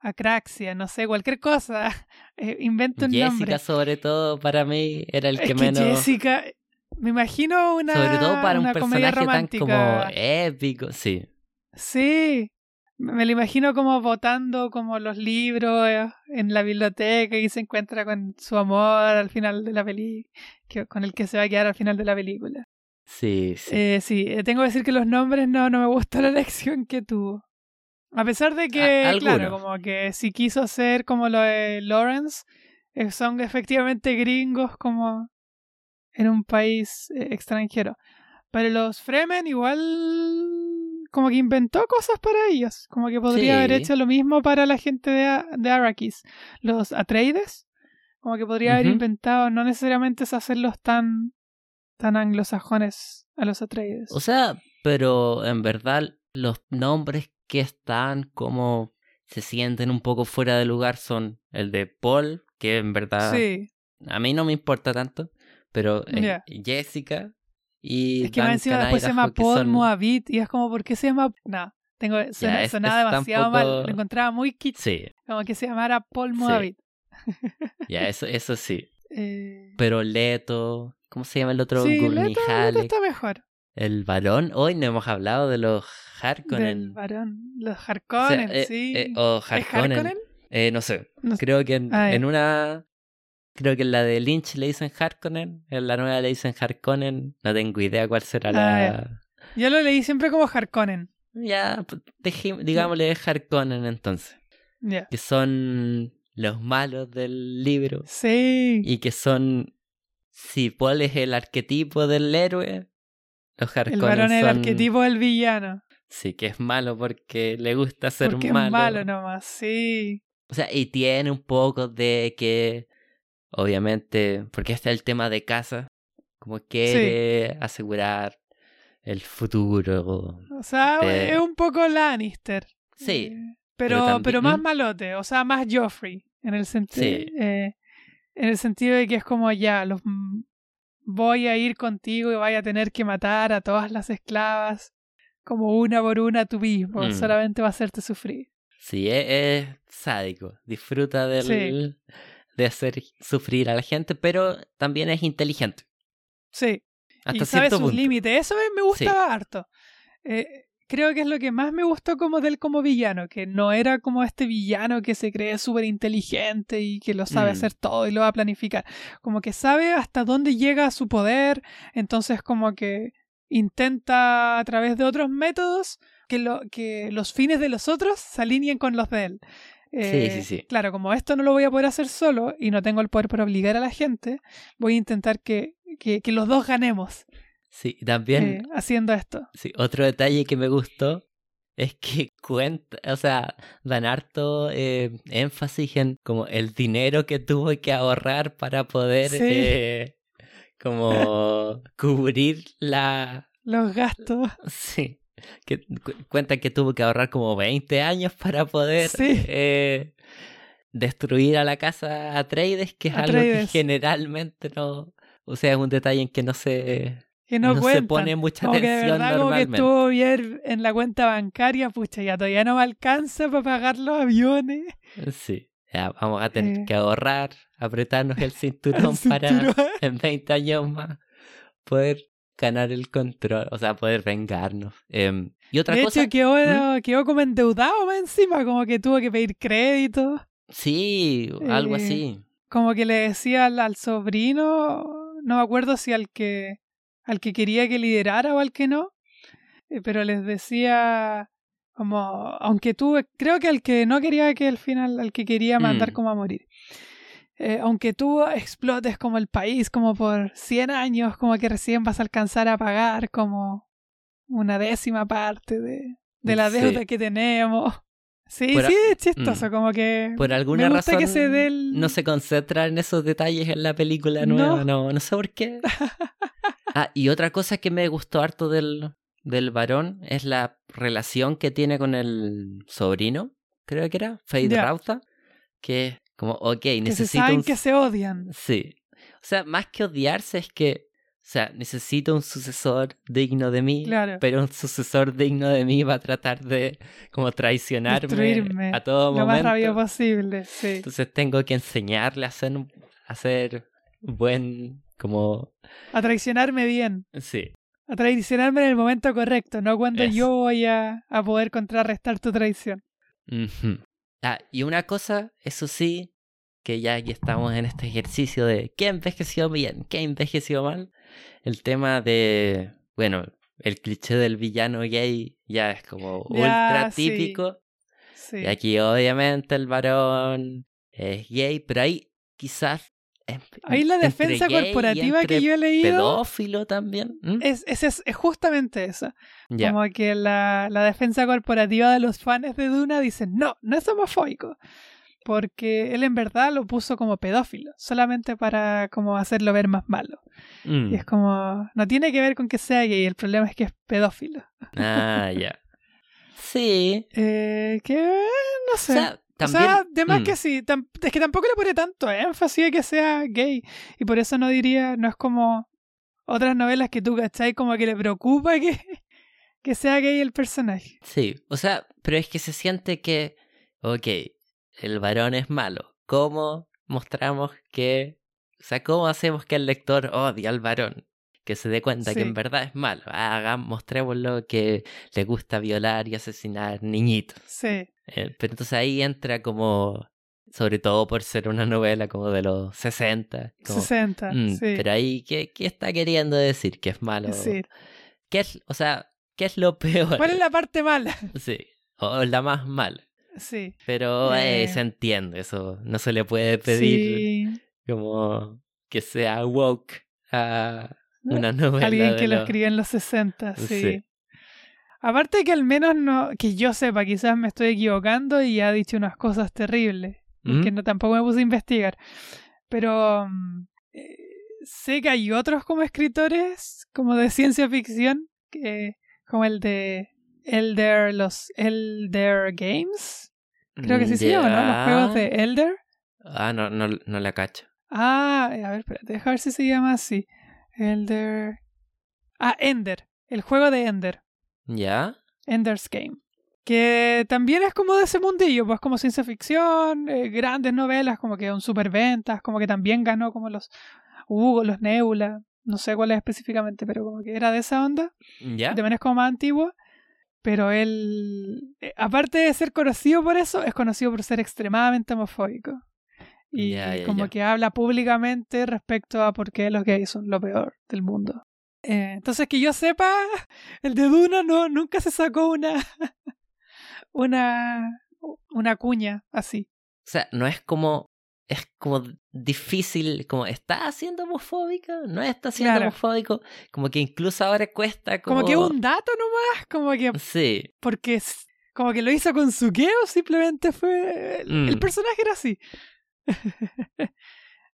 Acraxia? No sé, cualquier cosa. (laughs) Eh, inventa un Jessica, nombre. sobre todo, para mí era el es que menos. Jessica, me imagino una, Sobre todo para un personaje tan como épico, sí. Sí, me lo imagino como botando como los libros eh, en la biblioteca y se encuentra con su amor al final de la película, con el que se va a quedar al final de la película. Sí, sí. Eh, sí, eh, tengo que decir que los nombres no, no me gustó la (laughs) elección que tuvo. A pesar de que, A- claro, como que si quiso hacer como lo de Lawrence, eh, son efectivamente gringos como en un país extranjero. Pero los Fremen igual como que inventó cosas para ellos. Como que podría Sí. haber hecho lo mismo para la gente de, de Arrakis. Los Atreides, como que podría haber inventado, no necesariamente es hacerlos tan, tan anglosajones a los Atreides. O sea, pero en verdad los nombres que están como se sienten un poco fuera de lugar son el de Paul, que en verdad sí, a mí no me importa tanto, pero eh. Jessica y es que más encima Duncan después se llama Paul son- Moabit y es como, ¿por qué se llama? No, tengo, suena- es- sonaba es demasiado tampoco- mal, lo encontraba muy kitsch, Sí, como que se llamara Paul Sí. Moabit. ya, eso, eso sí. (laughs) Eh, Pero Leto, ¿cómo se llama el otro? sí, Gurney Halleck. está mejor. El varón. Hoy no hemos hablado de los Del Harkonnen. varón. Los O sea, Harkonnen, eh, sí. eh, o ¿Es Harkonnen. Eh, no sé. No sé. Creo que en, Ah, en una. Creo que en la de Lynch le dicen Harkonnen. En la nueva le dicen Harkonnen. No tengo idea cuál será la. Ah, Yo lo leí siempre como Harkonnen. Ya, pues, deje- digámosle Harkonnen entonces. Ya. Que son los malos del libro. Sí. Y que son. Si Paul es el arquetipo del héroe, los el varón es el son- arquetipo del villano. Sí, que es malo porque le gusta ser Porque malo. es malo nomás, sí. O sea, y tiene un poco de que, obviamente, porque este es el tema de casa, como quiere asegurar el futuro. O sea, Eh, es un poco Lannister. Sí, Eh, pero pero, más malote, o sea, más Joffrey. En el sentido. Sí. En el sentido de que es como ya, los mm, voy a ir contigo y vaya a tener que matar a todas las esclavas. Como una por una tú mismo. Mm. Solamente va a hacerte sufrir. Sí, es, es sádico, disfruta del, Sí. de hacer sufrir a la gente, pero también es inteligente. Sí. Hasta y sabe sus límites. Eso me, gustaba harto. Eh, creo que es lo que más me gustó como de él como villano, que no era como este villano que se cree súper inteligente y que lo sabe Mm. hacer todo y lo va a planificar. Como que sabe hasta dónde llega su poder, entonces como que intenta a través de otros métodos que, lo, que los fines de los otros se alineen con los de él. Eh, sí, sí. Claro, como esto no lo voy a poder hacer solo y no tengo el poder para obligar a la gente, voy a intentar que, que, que los dos ganemos Sí, también eh, haciendo esto. Sí, otro detalle que me gustó es que (laughs) cuenta, o sea, dan harto eh, énfasis en como el dinero que tuvo que ahorrar para poder Sí. eh, como (laughs) cubrir la... Los gastos. (laughs) Sí, que cu- cuentan que tuvo que ahorrar como 20 años para poder Sí. eh, destruir a la casa Atreides, que es algo que generalmente no... O sea, es un detalle en que no se, Que no, no se pone mucha como que de verdad como que normalmente. estuvo bien en la cuenta bancaria, pucha, ya todavía no me alcanza para pagar los aviones. Sí, ya vamos a tener Eh. que ahorrar, apretarnos el (laughs) cinturón El para (laughs) en 20 años más poder ganar el control, o sea, poder vengarnos. Em, y otra De cosa, hecho, quedó, quedó como endeudado más encima, como que tuvo que pedir crédito. sí, algo eh, así. Como que le decía al, al sobrino, no me acuerdo si al que, al que quería que liderara o al que no, eh, pero les decía como, aunque tú, creo que al que no quería que al final, al que quería mandar Mm. como a morir. Eh, aunque tú explotes como el país como por 100 años, como que recién vas a alcanzar a pagar como una décima parte de, de la Sí. deuda que tenemos. Sí, Por sí, es chistoso, Mm. como que... Por alguna me gusta razón que se dé el- no se concentra en esos detalles en la película No. nueva, no, no, sé por qué. (laughs) ah, y otra cosa que me gustó harto del, del varón es la relación que tiene con el sobrino, creo que era, Fade. Rauta, que es como, ok, que se necesito saben un... que se odian. Sí. O sea, más que odiarse es que, o sea, necesito un sucesor digno de mí, Claro. pero un sucesor digno de mí va a tratar de como traicionarme Destruirme a todo Lo más momento. rápido posible, sí. Entonces tengo que enseñarle a hacer, un- a ser buen, como, A traicionarme bien. sí, A traicionarme en el momento correcto, no cuando yo voy a, a poder contrarrestar tu traición. Ah, y una cosa, eso sí, que ya aquí estamos en este ejercicio de qué envejeció bien, qué envejeció mal, el tema de, bueno, el cliché del villano gay ya es como Ya, ultra típico. Sí. Y aquí obviamente el varón es gay, pero ahí quizás... Ahí la defensa corporativa que yo he leído Pedófilo también. ¿m? es, es, es, es justamente eso. Ya. Como que la, la defensa corporativa de los fans de Duna dicen, no, no es homofóbico. Porque él en verdad lo puso como pedófilo, solamente para como hacerlo ver más malo. Mm. Y es como, no tiene que ver con que sea gay, el problema es que es pedófilo. Ah, ya. (laughs) Sí. Eh, que no O sé. O también... sea, de más mm. que sí, es que tampoco le pone tanto énfasis a que sea gay. Y por eso no diría, no es como otras novelas que tú, ¿cachai? Como que le preocupa que, (laughs) que sea gay el personaje. Sí, o sea, pero es que se siente que, ok, el varón es malo. ¿Cómo mostramos que O sea, ¿cómo hacemos que el lector odie al varón? Que se dé cuenta que en verdad es malo. Hagan, mostrémoslo que le gusta violar y asesinar niñitos. Sí, Eh, pero entonces ahí entra como, sobre todo por ser una novela como de los 60. Como, 60, mm, sí. Pero ahí, ¿qué, ¿qué está queriendo decir? Que es malo. Sí. ¿Qué es, o sea, ¿qué es lo (laughs) peor? ¿Cuál es la parte mala? Sí, o la más mala. Sí. Pero eh, Eh. se entiende eso. No se le puede pedir Sí. como que sea woke a una (laughs) novela. Alguien que lo los- escribió en los 60, sí. Sí. Aparte que al menos no, que yo sepa, quizás me estoy equivocando y ha dicho unas cosas terribles, ¿Mm? que no tampoco me puse a investigar. Pero mm, eh, sé que hay otros como escritores, como de ciencia ficción, que, como el de Elder, los Elder Games, creo que sí se llama, ¿no? Los juegos de. Elder. Ah, no, no, no la cacho. Ah, a ver, espérate, deja ver si se llama así. Elder. Ah, Ender. El juego de Ender. ¿Ya? Ender's Game. Que también es como de ese mundillo, pues como ciencia ficción, eh, grandes novelas, como que son superventas, como que también ganó como los Hugo, los Nebula, no sé cuál es específicamente, pero como que era de esa onda. ¿Ya? También es como más antiguo. Pero él, eh, aparte de ser conocido por eso, es conocido por ser extremadamente homofóbico. Y como que habla públicamente respecto a por qué los gays son lo peor del mundo. Eh, entonces, que yo sepa, (laughs) el de Duna no, nunca se sacó una, (laughs) una, una cuña así. O sea, no es como. Es como difícil, como está siendo homofóbico, no está siendo Claro. homofóbico, como que incluso ahora cuesta como... Como que un dato nomás, como que Sí, porque como que lo hizo con su o simplemente fue el, el Mm. personaje era así (laughs)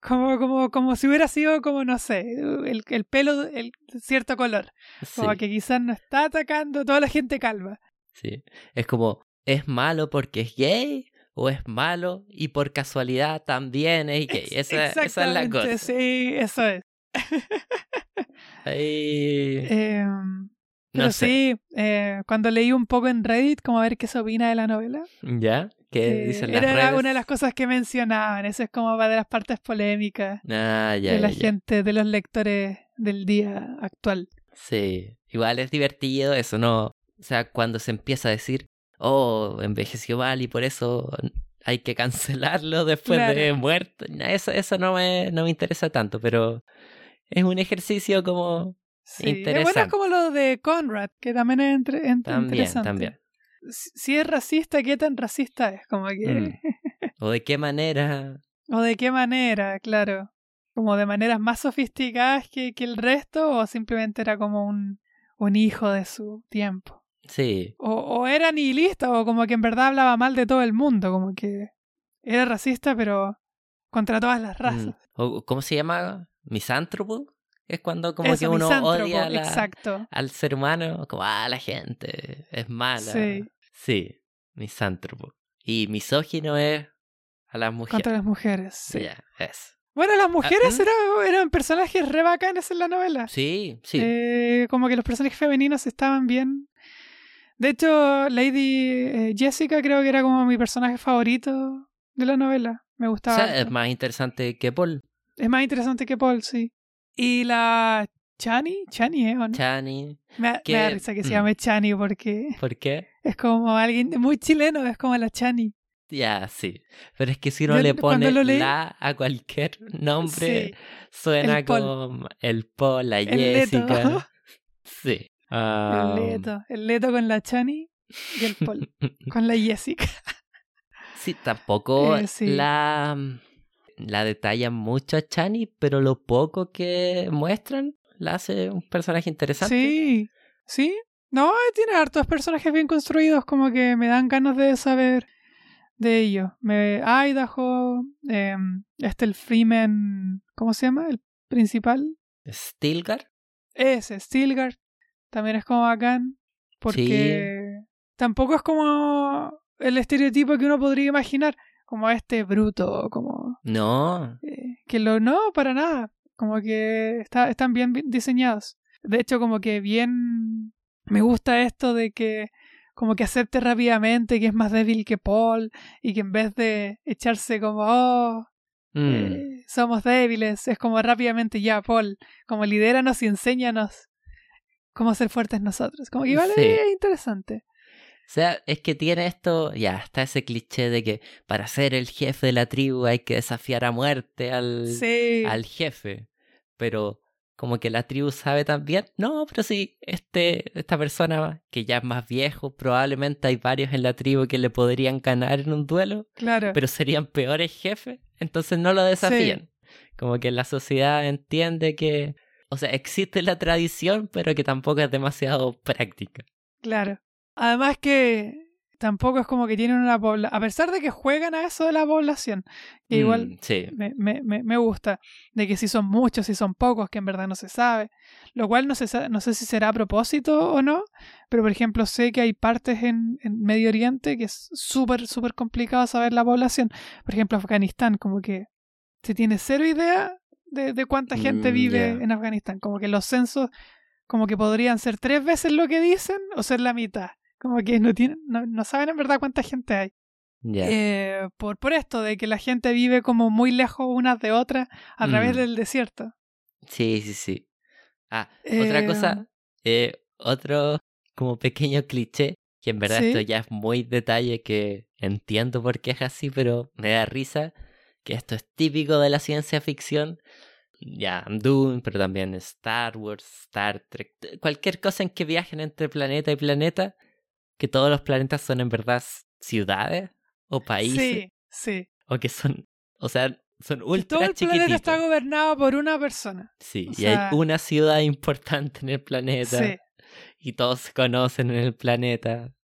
como como como si hubiera sido como no sé el, el pelo el cierto color sí, como que quizás no está atacando a toda la gente calva sí. Es como, ¿es malo porque es gay? ¿O es malo y por casualidad también es gay? Esa, esa es la cosa. sí eso es (laughs) Ahí... Em, pero no sé. sí eh, cuando leí un poco en Reddit como a ver qué se opina de la novela ¿Ya? ¿Qué eh, dicen las era redes? una de las cosas que mencionaban eso es como va de las partes polémicas Ah, ya, de la ya. gente, de los lectores del día actual. Sí, igual es divertido eso, ¿no? O sea, cuando se empieza a decir, oh, envejeció mal y por eso hay que cancelarlo (laughs) después de muerto. Eso, eso no, me, no me interesa tanto, pero es un ejercicio como... Sí. Es bueno Interesante. como lo de Conrad, que también es entre- en- También, interesante. también. Si si es racista, ¿qué tan racista es? Como que... Mm. (laughs) ¿O de qué manera? o de qué manera, claro. Como de maneras más sofisticadas que, que el resto, o simplemente era como un, un hijo de su tiempo. Sí, O, o era nihilista, o como que en verdad hablaba mal de todo el mundo, como que era racista, pero contra todas las mm. razas. ¿O cómo se llama? ¿Misántropo? Es cuando como Eso, que uno odia a la- Exacto. al ser humano, como, ah, la gente es mala. Sí. Sí, misántropo. Y misógino es a las mujeres. Contra las mujeres. Sí. Eso. Bueno, las mujeres ¿mm? eran, eran personajes re bacanes en la novela. Sí, sí. Eh, como que los personajes femeninos estaban bien. De hecho, Lady eh, Jessica creo que era como mi personaje favorito de la novela. Me o gustaba. sea, harto. es más interesante que Paul. Es más interesante que Paul, sí. Y la Chani, Chani, ¿eh? ¿O no? Chani. me, me da risa que se mm. llame Chani porque ¿Por qué? es como alguien muy chileno, es como la Chani. Ya, sí. Pero es que si uno Yo le pone leí- la a cualquier nombre, Sí, suena el como el Paul, la El Leto. Jessica. Sí. Ah, el Leto. El Leto con la Chani y el Paul (laughs) con la Jessica. Sí, tampoco Eh, sí. la, la detallan mucho a Chani, pero lo poco que muestran la hace un personaje interesante. Sí, sí. No, tiene hartos personajes bien construidos, como que me dan ganas de saber de ellos. Me, Idaho, em, este el Freeman, ¿cómo se llama? El principal. Stilgar. Ese, Stilgar. También es como bacán, porque tampoco es como el estereotipo que uno podría imaginar, como este bruto, como... No. Eh, que lo no, para nada. Como que está, están bien diseñados. De hecho, como que bien me gusta esto de que como que acepte rápidamente que es más débil que Paul y que en vez de echarse como, oh, Mm, eh, somos débiles, es como rápidamente ya, Paul, como lidéranos y enséñanos cómo ser fuertes nosotros. Como que igual Sí. es interesante. O sea, es que tiene esto, ya, está ese cliché de que para ser el jefe de la tribu hay que desafiar a muerte al, Sí. al jefe. Pero como que la tribu sabe también, no, pero sí, este, esta persona que ya es más viejo, probablemente hay varios en la tribu que le podrían ganar en un duelo, Claro. pero serían peores jefes, entonces no lo desafían. Como que la sociedad entiende que, o sea, existe la tradición, pero que tampoco es demasiado práctica. Claro. Además que tampoco es como que tienen una población, a pesar de que juegan a eso de la población, que igual Mm, sí. me, me, me, gusta, de que si son muchos, si son pocos, que en verdad no se sabe, lo cual no, se no sé si será a propósito o no, pero por ejemplo sé que hay partes en, en Medio Oriente que es súper, súper complicado saber la población, por ejemplo Afganistán, como que se tiene cero idea de, de cuánta gente Mm, vive en Afganistán, como que los censos como que podrían ser tres veces lo que dicen o ser la mitad. Como que no, tienen, no, no saben en verdad cuánta gente hay. Eh, por, por esto, de que la gente vive como muy lejos unas de otras a través Mm. del desierto. Sí, sí, sí. Ah, otra Eh, cosa, eh, otro como pequeño cliché, que en verdad Sí. esto ya es muy detalle que entiendo por qué es así, pero me da risa, que esto es típico de la ciencia ficción. Ya, Dune, pero también Star Wars, Star Trek, cualquier cosa en que viajen entre planeta y planeta, que todos los planetas son en verdad ciudades o países, Sí, sí. o que son, o sea, son ultra todo el planeta chiquititos. está gobernado por una persona. Sí, O y sea- hay una ciudad importante en el planeta Sí, y todos se conocen en el planeta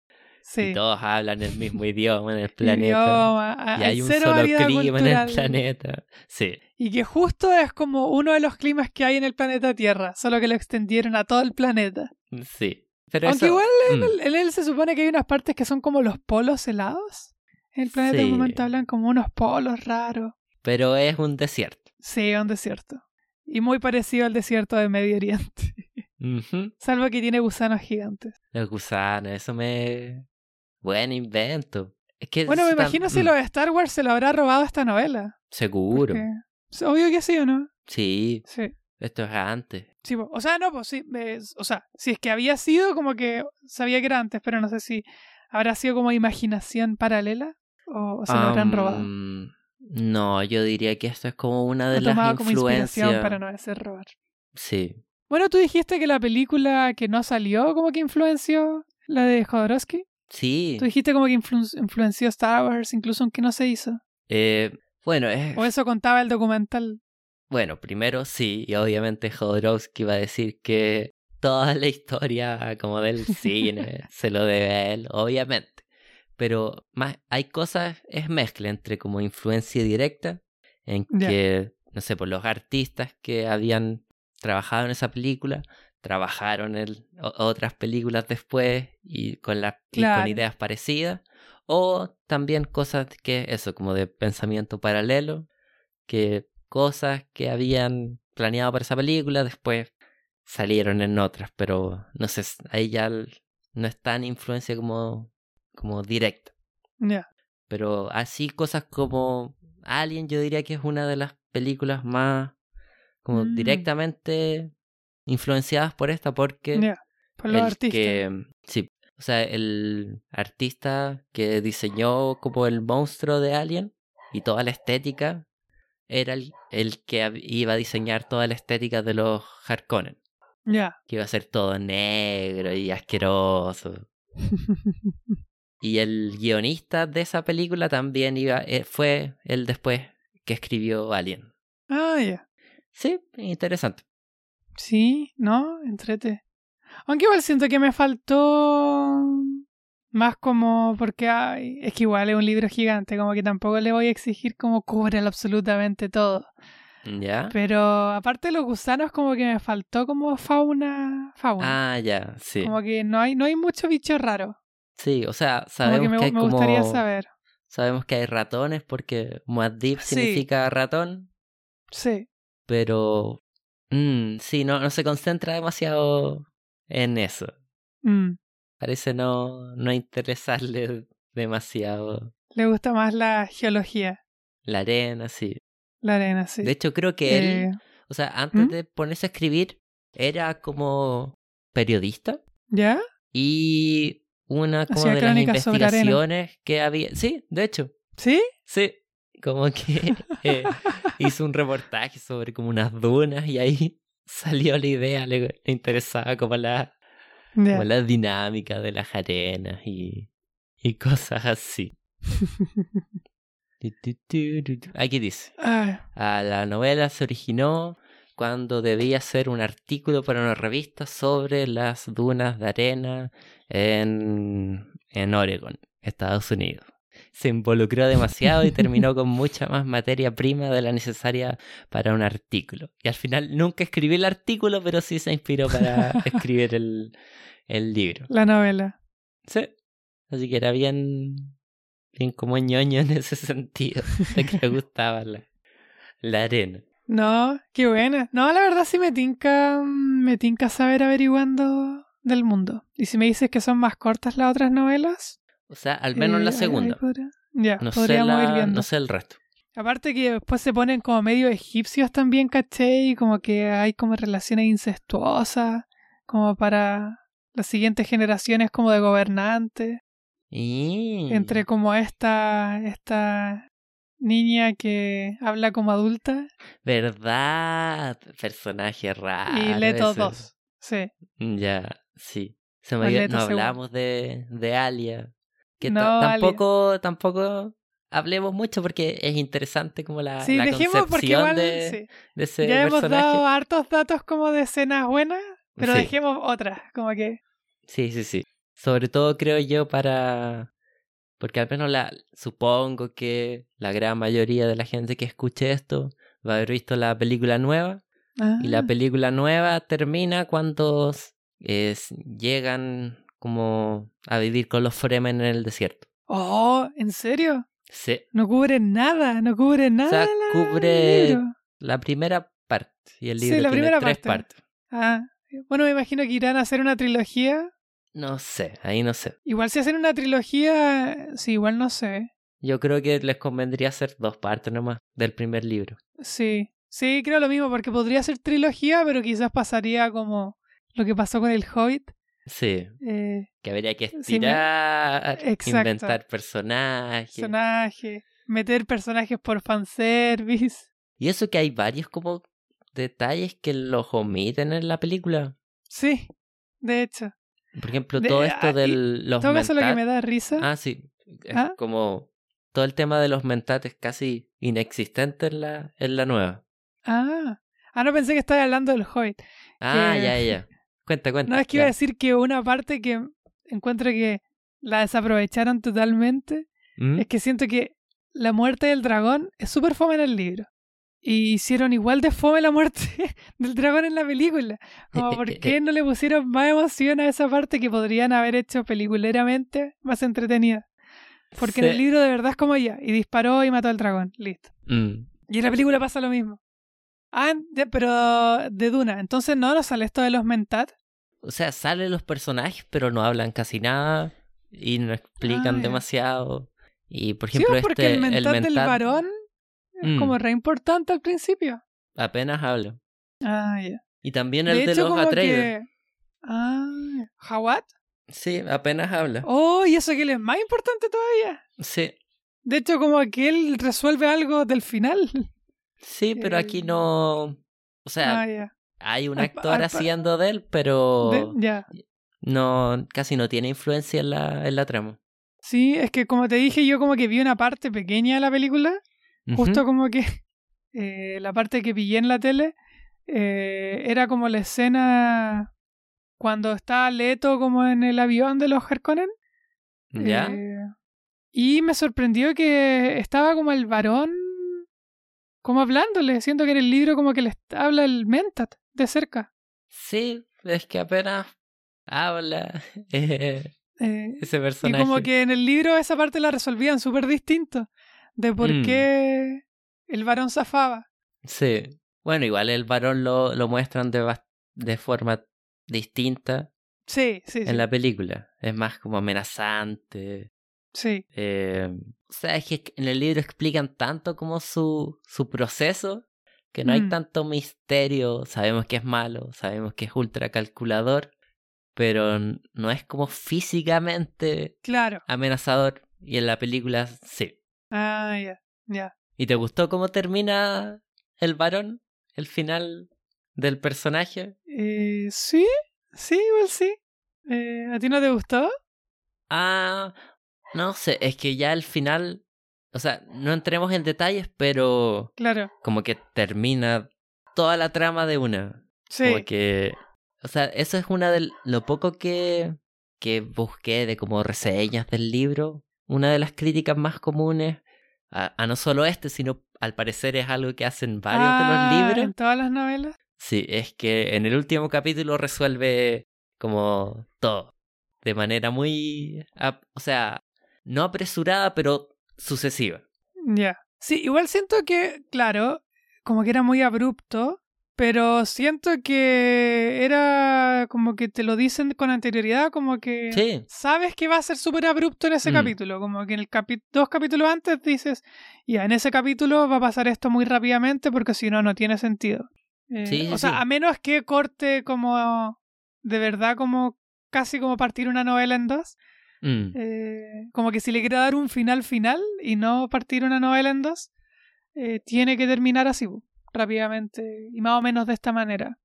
sí. y todos hablan el mismo (laughs) idioma en el planeta Idioma, y hay un solo clima en el planeta. Sí, Y que justo es como uno de los climas que hay en el planeta Tierra, solo que lo extendieron a todo el planeta. sí. Pero Aunque eso, igual en mm, él, en él se supone que hay unas partes que son como los polos helados. En el planeta Sí. de momento hablan como unos polos raros. pero es un desierto. Sí, es un desierto. Y muy parecido al desierto de Medio Oriente. Salvo que tiene gusanos gigantes. Los gusanos, eso me... Buen invento. Es que Bueno, me imagino si mm, lo de Star Wars se lo habrá robado esta novela. Seguro. porque- Obvio que sí o no. Sí, Sí. esto es antes. Sí, o sea, no, pues sí. o sea, si es que había sido, como que sabía que era antes, pero no sé si habrá sido como imaginación paralela o, o se lo habrán robado. No, yo diría que esto es como una de Lo las tomado como inspiración influencias. para no hacer robar. Sí. Bueno, tú dijiste que la película que no salió como que influenció la de Jodorowsky. Sí. Tú dijiste como que influ- influenció Star Wars, incluso aunque no se hizo. Eh, bueno, es, O eso contaba el documental. bueno, primero sí, y obviamente Jodorowsky va a decir que toda la historia como del (laughs) cine se lo debe a él, obviamente. Pero más hay cosas, es mezcla entre como influencia directa, en que, no sé, por los artistas que habían trabajado en esa película, trabajaron en o- otras películas después y con, las con ideas parecidas. O también cosas que, eso, como de pensamiento paralelo, que cosas que habían planeado para esa película después salieron en otras, pero no sé, ahí ya no es tan influencia como, como directa. Pero así cosas como Alien, yo diría que es una de las películas más como Mm. directamente influenciadas por esta, porque. Por los el artistas. que sí, o sea, el artista que diseñó como el monstruo de Alien y toda la estética era el, el que iba a diseñar toda la estética de los Harkonnen, Ya. que iba a ser todo negro y asqueroso. (laughs) Y el guionista de esa película también iba, eh, fue el después que escribió Alien. ah, ya. Sí, interesante. Sí, ¿no? Entrete. Aunque igual siento que me faltó más como porque ay, es que igual es un libro gigante, como que tampoco le voy a exigir como cúbrelo absolutamente todo. ¿Ya? Pero aparte de los gusanos como que me faltó como fauna, fauna. Ah, ya, sí. Como que no hay no hay mucho bicho raro. Sí, o sea, Como sabemos que me, que hay me gustaría como- saber. Sabemos que hay ratones porque Muad'Dib Sí. significa ratón, Sí. pero mm, sí, no, no se concentra demasiado en eso. Mm. Parece no, no interesarle demasiado Le gusta más la geología, la arena, sí. La arena, sí. De hecho, creo que él, Eh, o sea, antes ¿Mm? de ponerse a escribir, era como periodista ¿Ya? y una como Hacía de las investigaciones que había. Sí, de hecho, ¿Sí? sí. Como que (laughs) eh, hizo un reportaje sobre como unas dunas y ahí (laughs) salió la idea, le, le interesaba como la, como la dinámica de las arenas y, y cosas así. (laughs) Aquí dice. Ah, Ah, la novela se originó cuando debía hacer un artículo para una revista sobre las dunas de arena en, en Oregon, Estados Unidos. Se involucró demasiado y terminó (laughs) con mucha más materia prima de la necesaria para un artículo. Y al final nunca escribí el artículo, pero sí se inspiró para (laughs) escribir el, el libro. la novela. Sí. Así que era bien, bien como ñoño en ese sentido, de que le gustaba la, la arena. No, qué buena. No, la verdad sí me tinca, me tinca saber averiguando del mundo. Y si me dices que son más cortas las otras novelas. O sea, al menos eh, la ahí segunda. Ya, No sé, la, no sé el resto. Aparte que después se ponen como medio egipcios también, caché, y como que hay como relaciones incestuosas, como para las siguientes generaciones como de gobernantes, Y... entre como esta, esta niña que habla como adulta ¿Verdad? Personaje raro. y Leto ese. 2. Sí. Ya, sí. Se me había- no hablamos de, de Alia. Que No, tampoco, tampoco hablemos mucho porque es interesante como la, Sí, la dejemos porque concepción igual de, sí. de ese ya hemos personaje. dado hartos datos como de escenas buenas, pero Sí. dejemos otras, como que... Sí, sí, sí. Sobre todo creo yo para... Porque al menos la supongo que la gran mayoría de la gente que escuche esto va a haber visto la película nueva. Y la Ah, película nueva termina cuando es- llegan como a vivir con los Fremen en el desierto. Oh, ¿en serio? Sí, No cubre nada, no cubre nada. sea, la- cubre- libro. la primera parte. Y el Sí, libro la tiene primera tres parte. partes. Ah, bueno, me imagino que irán a hacer una trilogía. No sé, ahí no sé. Igual si hacen una trilogía, sí, igual no sé. Yo creo que les convendría hacer dos partes nomás del primer libro. Sí, sí, creo lo mismo, porque podría ser trilogía, pero quizás pasaría como lo que pasó con el Hobbit. Sí, Eh, que habría que me- estirar, inventar personajes. personaje, meter personajes por fanservice. (laughs) Y eso que hay varios como detalles que los omiten en la película. Sí, de hecho. Por ejemplo, todo esto de los Todo eso lo que me da risa. Ah, sí. Es ¿Ah? como todo el tema de los mentat es casi inexistente en la, en la nueva. Ah, ah, no pensé que estaba hablando del Hobbit. Ah, Que- ya, ya. Cuenta, cuenta. No, es que iba a decir que una parte que encuentro que la desaprovecharon totalmente ¿Mm? es que siento que la muerte del dragón es súper fome en el libro. Y hicieron igual de fome la muerte (laughs) del dragón en la película. Como, ¿por qué no le pusieron más emoción a esa parte que podrían haber hecho peliculeramente más entretenida? Porque en el libro de verdad es como ella, y disparó y mató al dragón, listo. Mm. Y en la película pasa lo mismo. Ah, de- pero de Duna, entonces no, no sale esto de los mentat. O sea, salen los personajes, pero no hablan casi nada y no explican Ah, demasiado. Y por Sí, ejemplo, pues, porque este, el mentat del mentat varón es Mm. como re importante al principio. apenas habla. Ah, ya. Y también el De de, hecho, los Atreides. que... Ah, ¿Hawat? Sí, apenas habla. Oh, y eso que él es más importante todavía. Sí, De hecho, como que él resuelve algo del final. Sí, pero aquí Eh, no. O sea, ah, hay un actor al haciendo de él, pero De- no casi no tiene influencia en la, en la trama. Sí, es que como te dije, yo como que vi una parte pequeña de la película, justo como que (laughs) eh, la parte que pillé en la tele eh, era como la escena cuando está Leto como en el avión de los Harkonnen. ¿Ya? Eh, y me sorprendió que estaba como el varón como hablándole, siento que en el libro como que le habla el Mentat de cerca. Sí, es que apenas habla eh, (laughs) Eh, ese y personaje. como que en el libro esa parte la resolvían súper distinto de por Mm. qué el varón zafaba. Sí. Bueno, igual el varón lo, lo muestran de, de forma distinta Sí, sí, sí. en la película. Es más como amenazante. Sí. Eh, o sea, es que en el libro explican tanto como su, su proceso que no hay Mm. tanto misterio. Sabemos que es malo, sabemos que es ultra calculador, pero no es como físicamente Claro. amenazador. Y en la película sí. Ah, ya. Ya. ¿Y te gustó cómo termina el varón? El final del personaje. Eh, sí, sí, igual sí. Eh, ¿A ti no te gustó? Ah, no sé, es que ya al final, o sea, no entremos en detalles, pero Claro. como que termina toda la trama de una. Sí. Como que, o sea, eso es una de lo poco que, que busqué de como reseñas del libro. Una de las críticas más comunes a, a no solo este, sino al parecer es algo que hacen varios Ah, de los libros. ¿En todas las novelas? Sí, es que en el último capítulo resuelve como todo. De manera muy, o sea, no apresurada, pero sucesiva. Ya. Sí, igual siento que, claro, como que era muy abrupto, pero siento que era como que te lo dicen con anterioridad, como que Sí. sabes que va a ser súper abrupto en ese Mm. capítulo, como que en el capi dos capítulos antes dices, ya, en ese capítulo va a pasar esto muy rápidamente porque si no, no tiene sentido. Eh, Sí, sí, o sea, a menos que corte como de verdad como casi como partir una novela en dos, Mm. eh, como que si le quiere dar un final final y no partir una novela en dos, eh, tiene que terminar así, rápidamente y más o menos de esta manera.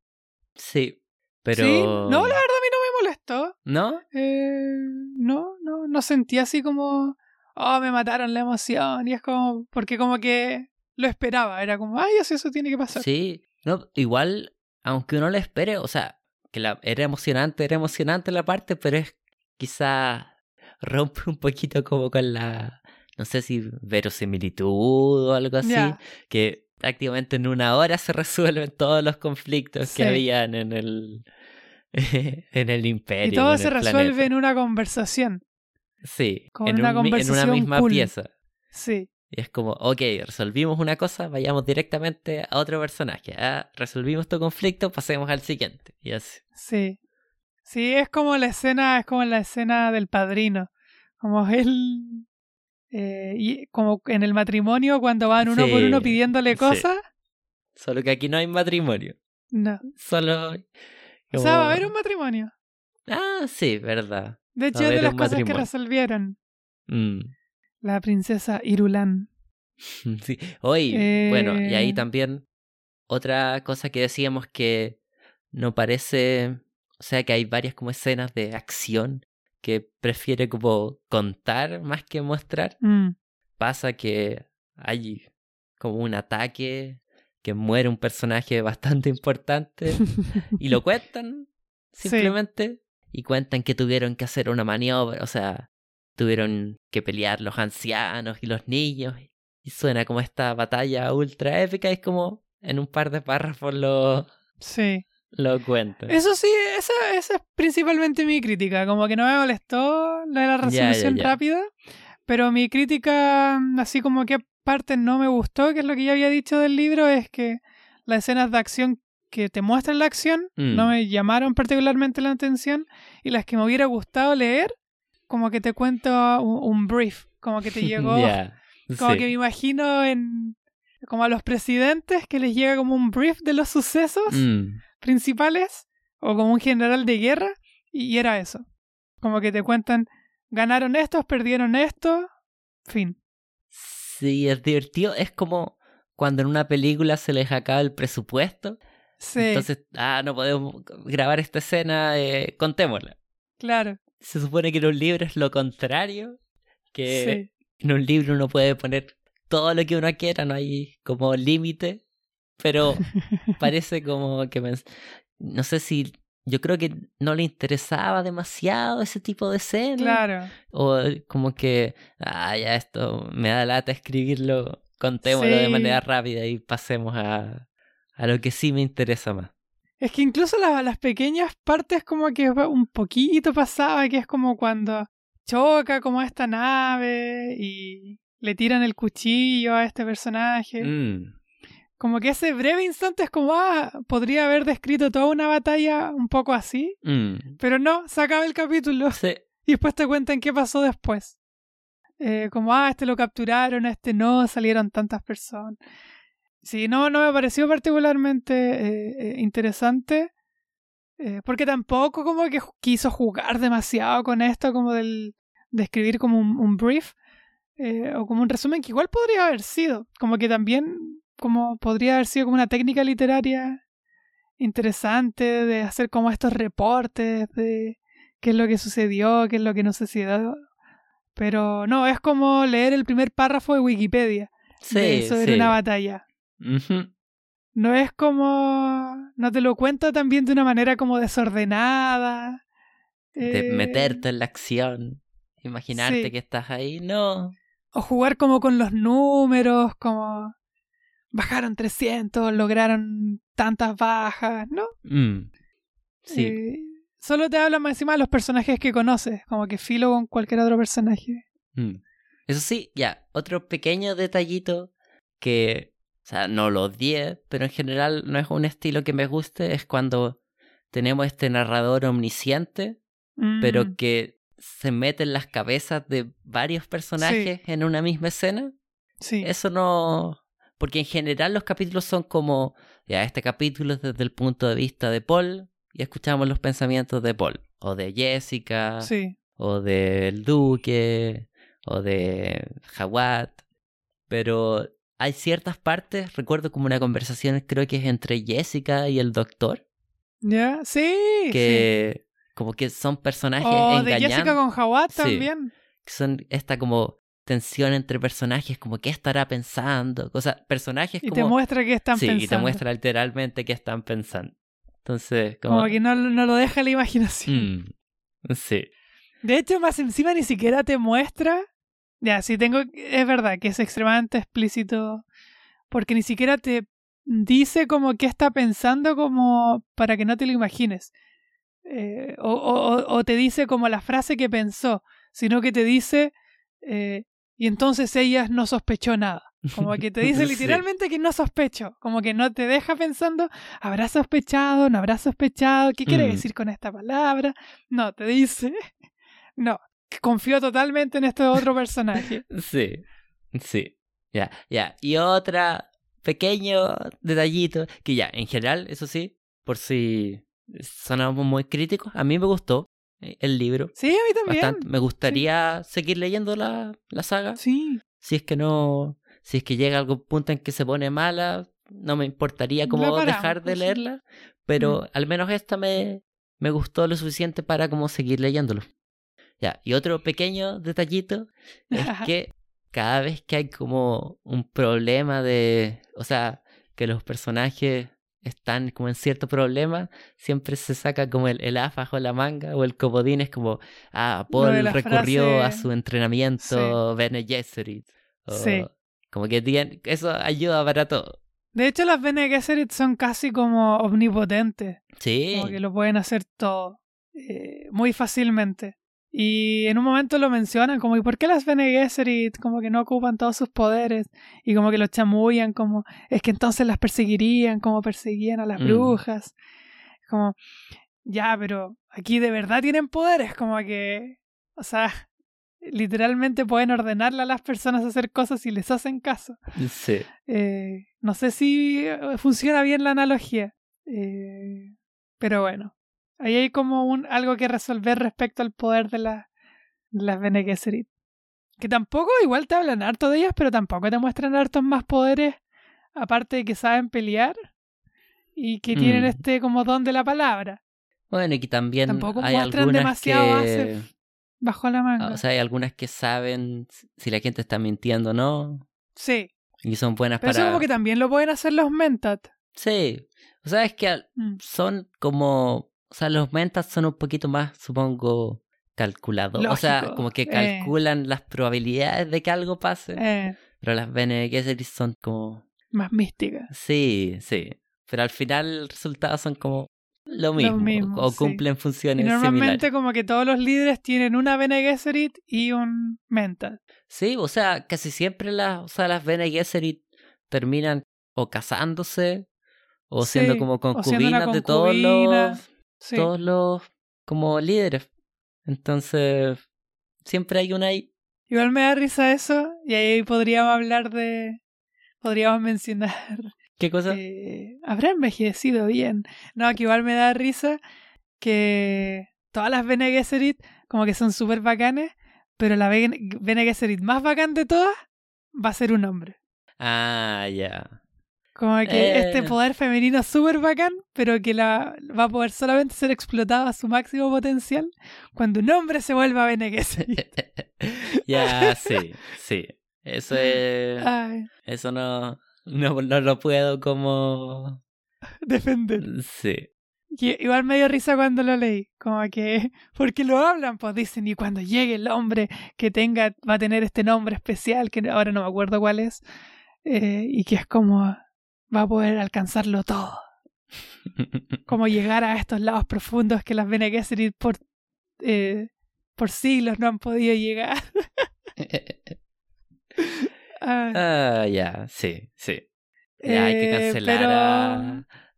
Sí, pero... Sí, no, la verdad a mí no me molestó. ¿No? Eh, no, no, no sentí así como, oh, me mataron la emoción. Y es como, porque como que lo esperaba, era como, ay, eso, eso tiene que pasar. Sí. No, igual, aunque uno lo espere, o sea, que la, era emocionante, era emocionante la parte, pero es quizá rompe un poquito como con la, no sé si verosimilitud o algo así, que prácticamente en una hora se resuelven todos los conflictos Sí. que habían en el (laughs) en el imperio. y todo se el resuelve planeta. en una conversación. Sí, con en, una un mi- en una conversación misma cool. pieza. Sí, Y es como, ok, resolvimos una cosa, vayamos directamente a otro personaje. Ah, resolvimos tu conflicto, pasemos al siguiente. Y así. sí. Sí, es como la escena, es como la escena del padrino. Como él. eh, y como en el matrimonio, cuando van uno por uno pidiéndole sí. cosas. Solo que aquí no hay matrimonio. No. Solo. O como- sea, va a haber un matrimonio. Ah, sí, verdad. De hecho, es de las cosas que resolvieron. Mm, La princesa Irulan. (laughs) sí. Oye, bueno, y ahí Eh. también otra cosa que decíamos que no parece. O sea, que hay varias como escenas de acción que prefiere como contar más que mostrar. Mm, pasa que hay como un ataque, que muere un personaje (laughs) bastante importante y lo cuentan (laughs) Sí. simplemente y cuentan que tuvieron que hacer una maniobra, o sea, tuvieron que pelear los ancianos y los niños y suena como esta batalla ultra épica, es como en un par de párrafos lo, Sí. Lo cuentan. Eso sí, esa, esa es principalmente mi crítica. Como que no me molestó la de la Ya, ya, resolución ya. rápida. Pero mi crítica, así como que parte no me gustó, que es lo que ya había dicho del libro, es que las escenas de acción que te muestran la acción Mm. no me llamaron particularmente la atención. Y las que me hubiera gustado leer, como que te cuento un, un brief. Como que te (laughs) llegó. Ya, Como sí. que me imagino en. Como a los presidentes que les llega como un brief de los sucesos Mm, principales o como un general de guerra y era eso. Como que te cuentan, ganaron estos, perdieron esto, fin. Sí, es divertido. Es como cuando en una película se les acaba el presupuesto. Sí, Entonces, ah, no podemos grabar esta escena, eh, contémosla. claro. Se supone que en un libro es lo contrario. Que Sí, en un libro uno puede poner todo lo que uno quiera, no hay como límite. Pero (laughs) parece como que me- no sé si yo creo que no le interesaba demasiado ese tipo de escena claro. o como que ah ya esto me da lata escribirlo contémoslo de manera rápida y pasemos a a lo que sí me interesa más Es que incluso la- las pequeñas partes como que un poquito pasaba, que es como cuando choca como esta nave y le tiran el cuchillo a este personaje. Mm, Como que ese breve instante es como, ah, podría haber descrito toda una batalla un poco así, mm. pero no, se acaba el capítulo Sí, (laughs) y después te cuentan qué pasó después. Eh, como, ah, este lo capturaron, este no, salieron tantas personas. Sí, no, no me pareció particularmente eh, eh, interesante. porque tampoco como que quiso jugar demasiado con esto, como del, de escribir como un, brief. o como un resumen que igual podría haber sido. Como que también como podría haber sido como una técnica literaria interesante de hacer como estos reportes de qué es lo que sucedió, qué es lo que no sucedió. Pero no, es como leer el primer párrafo de Wikipedia. Sí, sobre una batalla. No es como. No te lo cuento también de una manera como desordenada. De eh, meterte en la acción. Imaginarte que estás ahí. No. O jugar como con los números, como. Bajaron 300, lograron tantas bajas, ¿no? Mm. Sí. Eh, solo te hablan más encima de los personajes que conoces, como que filo con cualquier otro personaje. Mm. Eso sí, ya, otro pequeño detallito que, o sea, no lo odié, pero en general no es un estilo que me guste, es cuando tenemos este narrador omnisciente, pero mm. que se mete en las cabezas de varios personajes en una misma escena. Sí. Eso no... Porque en general los capítulos son como, ya, este capítulo es desde el punto de vista de Paul, y escuchamos los pensamientos de Paul, o de Jessica, o del Duque, o de Jawad, pero hay ciertas partes, recuerdo como una conversación, creo que es entre Jessica y el doctor. Ya, sí. Que como que son personajes o de Jessica con Jawad también. son esta como tensión entre personajes, como qué estará pensando, sea, personajes y te muestra qué están pensando. Sí, y te muestra literalmente qué están pensando. Entonces, como, como que no, no, lo deja la imaginación. Mm, sí. De hecho, más encima ni siquiera te muestra. Ya, sí tengo. Es verdad que es extremadamente explícito. Porque ni siquiera te dice como qué está pensando como para que no te lo imagines. Eh, o, o, o, te dice como la frase que pensó, sino que te dice eh, y entonces ella no sospechó nada. Como que te (laughs) dice literalmente que no sospecho. Como que no te deja pensando, ¿habrá sospechado? ¿No habrá sospechado? ¿Qué quiere mm. decir con esta palabra? No, te dice, (laughs) no, confío totalmente en este otro personaje. (laughs) Sí, sí. Ya, ya. Y otra pequeño detallito, que ya, en general, eso sí, por si sonamos muy críticos, a mí me gustó el libro. Sí, a mí también. Me gustaría seguir leyendo la, la saga. Sí. Si es que no si es que llega algún punto en que se pone mala, no me importaría como dejar de leerla, pero al menos esta me, me gustó lo suficiente para como seguir leyéndolo. Ya, y otro pequeño detallito es (laughs) que cada vez que hay como un problema de, o sea, que los personajes están como en cierto problema, siempre se saca como el, el afajo la manga o el comodín es como, ah, Paul recurrió a su entrenamiento Bene Gesserit. sí. Como que eso ayuda para todo. De hecho, las Bene Gesserit son casi como omnipotentes. Sí. Como que lo pueden hacer todo. Eh, muy fácilmente. Y en un momento lo mencionan como, ¿y por qué las Bene Gesserit como que no ocupan todos sus poderes? Y como que los chamullan como, es que entonces las perseguirían como perseguían a las mm. brujas. Como, ya, pero aquí de verdad tienen poderes, como que, o sea, literalmente pueden ordenarle a las personas a hacer cosas y les hacen caso. Sí. Eh, no sé si eh, funciona bien la analogía, eh, pero bueno, ahí hay como un, algo que resolver respecto al poder de, la, las Bene Gesserit. Que tampoco, igual te hablan harto de ellas, pero tampoco te muestran hartos más poderes, aparte de que saben pelear y que tienen mm. este como don de la palabra. Bueno, y que también tampoco hay muestran demasiado que... Bajo la manga. O sea, hay algunas que saben si la gente está mintiendo o no. Sí. Y son buenas Pero para. Eso como que también lo pueden hacer los mentat. Sí. O sea, es que mm. son como. O sea, los mentat son un poquito más, supongo, calculados. O sea, como que eh. calculan las probabilidades de que algo pase. Eh. Pero las Bene Gesserit son como. Más místicas. Sí, sí. Pero al final el resultado son como lo mismo, o cumplen funciones y normalmente como que todos los líderes tienen una Bene Gesserit y un mental. Sí, o sea, casi siempre las, o sea, las Bene Gesserit terminan o casándose o siendo como concubinas de todos los todos los como líderes. Entonces, siempre hay una ahí. Igual me da risa eso, y ahí podríamos hablar de. Podríamos mencionar. (laughs) ¿Qué cosa? que habrá envejecido bien. No, que igual me da risa que todas las Bene Gesserit como que son súper bacanes, pero la Bene Bene Gesserit más bacán de todas va a ser un hombre. Ah, ya. Como que este Eh. poder femenino súper bacán, pero que la, va a poder solamente ser explotado a su máximo potencial cuando un hombre se vuelva Bene Gesserit. (laughs) ya, sí, sí. Eso es. Ay, Eso no, no, no lo puedo como. (laughs) defender. Sí. Y- Igual me dio risa cuando lo leí, como que, (laughs) porque lo hablan, pues dicen, y cuando llegue el hombre que tenga, va a tener este nombre especial, que ahora no me acuerdo cuál es, eh, y que es como, va a poder alcanzarlo todo, (laughs) como llegar a estos lados profundos que las Bene Gesserit por, eh, por siglos no han podido llegar. (laughs) Ah, ah, ya, sí, sí. Ya hay que eh, cancelar pero- a,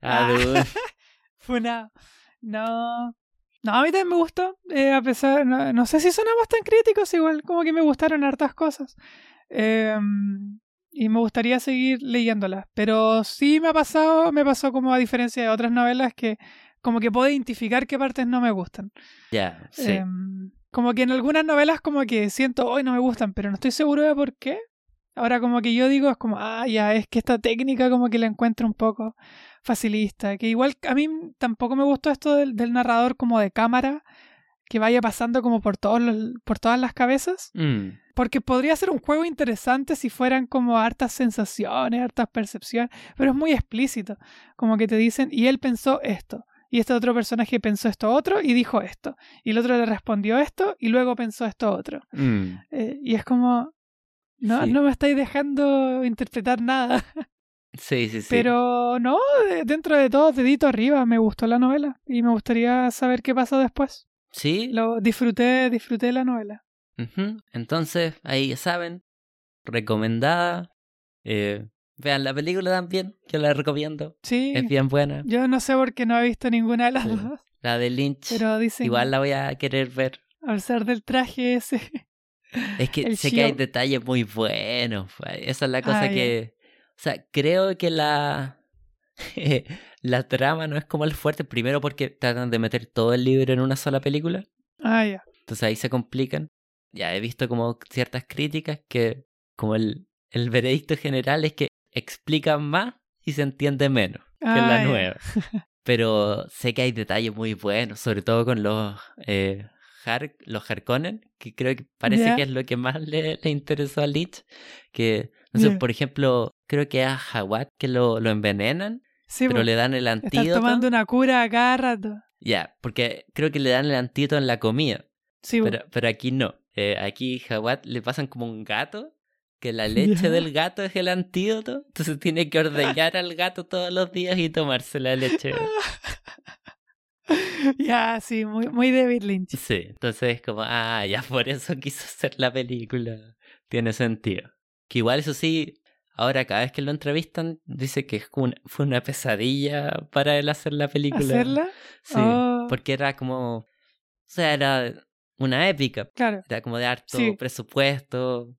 a Ah. (laughs) Funado. No. No, a mí también me gustó. eh, a pesar, no, no sé si sonamos tan críticos, igual como que me gustaron hartas cosas. Eh, y me gustaría seguir leyéndolas. Pero sí me ha pasado, me pasó como a diferencia de otras novelas que como que puedo identificar qué partes no me gustan. Ya, sí. Eh, como que en algunas novelas como que siento, hoy no me gustan, pero no estoy seguro de por qué. Ahora como que yo digo, es como, ah, ya, es que esta técnica como que la encuentro un poco facilista. Que igual a mí tampoco me gustó esto del, del narrador como de cámara, que vaya pasando como por, todos los- por todas las cabezas. Mm, Porque podría ser un juego interesante si fueran como hartas sensaciones, hartas percepciones, pero es muy explícito. Como que te dicen, y él pensó esto, y este otro personaje pensó esto otro y dijo esto, y el otro le respondió esto y luego pensó esto otro. mm. Eh, y es como, no, Sí. no me estáis dejando interpretar nada. (laughs) Sí, sí, sí. Pero no, de- dentro de todo, dedito arriba, me gustó la novela y me gustaría saber qué pasó después. Sí. Lo disfruté, disfruté la novela. Entonces, ahí ya saben. Recomendada. Eh, vean la película también, yo la recomiendo. Sí, Es bien buena. yo no sé por qué no he visto ninguna de las dos. La de Lynch. Pero dicen, Igual la voy a querer ver. al ser del traje ese. (laughs) Es que El sé que hay detalles muy buenos. fue. Esa es la cosa que. O sea, creo que la. (laughs) la trama no es como el fuerte. Primero porque tratan de meter todo el libro en una sola película. Ah, ya. Entonces ahí se complican. Ya he visto como ciertas críticas que. Como el, el veredicto general es que explican más y se entiende menos que en Ah, la ya. nueva. (laughs) Pero sé que hay detalles muy buenos, sobre todo con los eh, los Harkonnen, que creo que parece que es lo que más le, le interesó a Lich. Que, no sé, por ejemplo, creo que a Hawat que lo, lo envenenan, Sí, pero le dan el estás antídoto. tomando una cura a cada rato. Ya, porque creo que le dan el antídoto en la comida, Sí, pero, pero aquí no. Eh, aquí Hawat le pasan como un gato, que la (laughs) leche del gato es el antídoto, entonces tiene que ordeñar al gato todos los días y tomarse la leche. (laughs) ya, sí, muy, muy David Lynch. Sí, entonces es como, ah, ya por eso quiso hacer la película. Tiene sentido. Que igual eso sí, ahora cada vez que lo entrevistan, dice que fue una pesadilla para él hacer la película. ¿Hacerla? Sí, Oh. porque era como, o sea, era una épica, Claro. era como de harto Sí. presupuesto.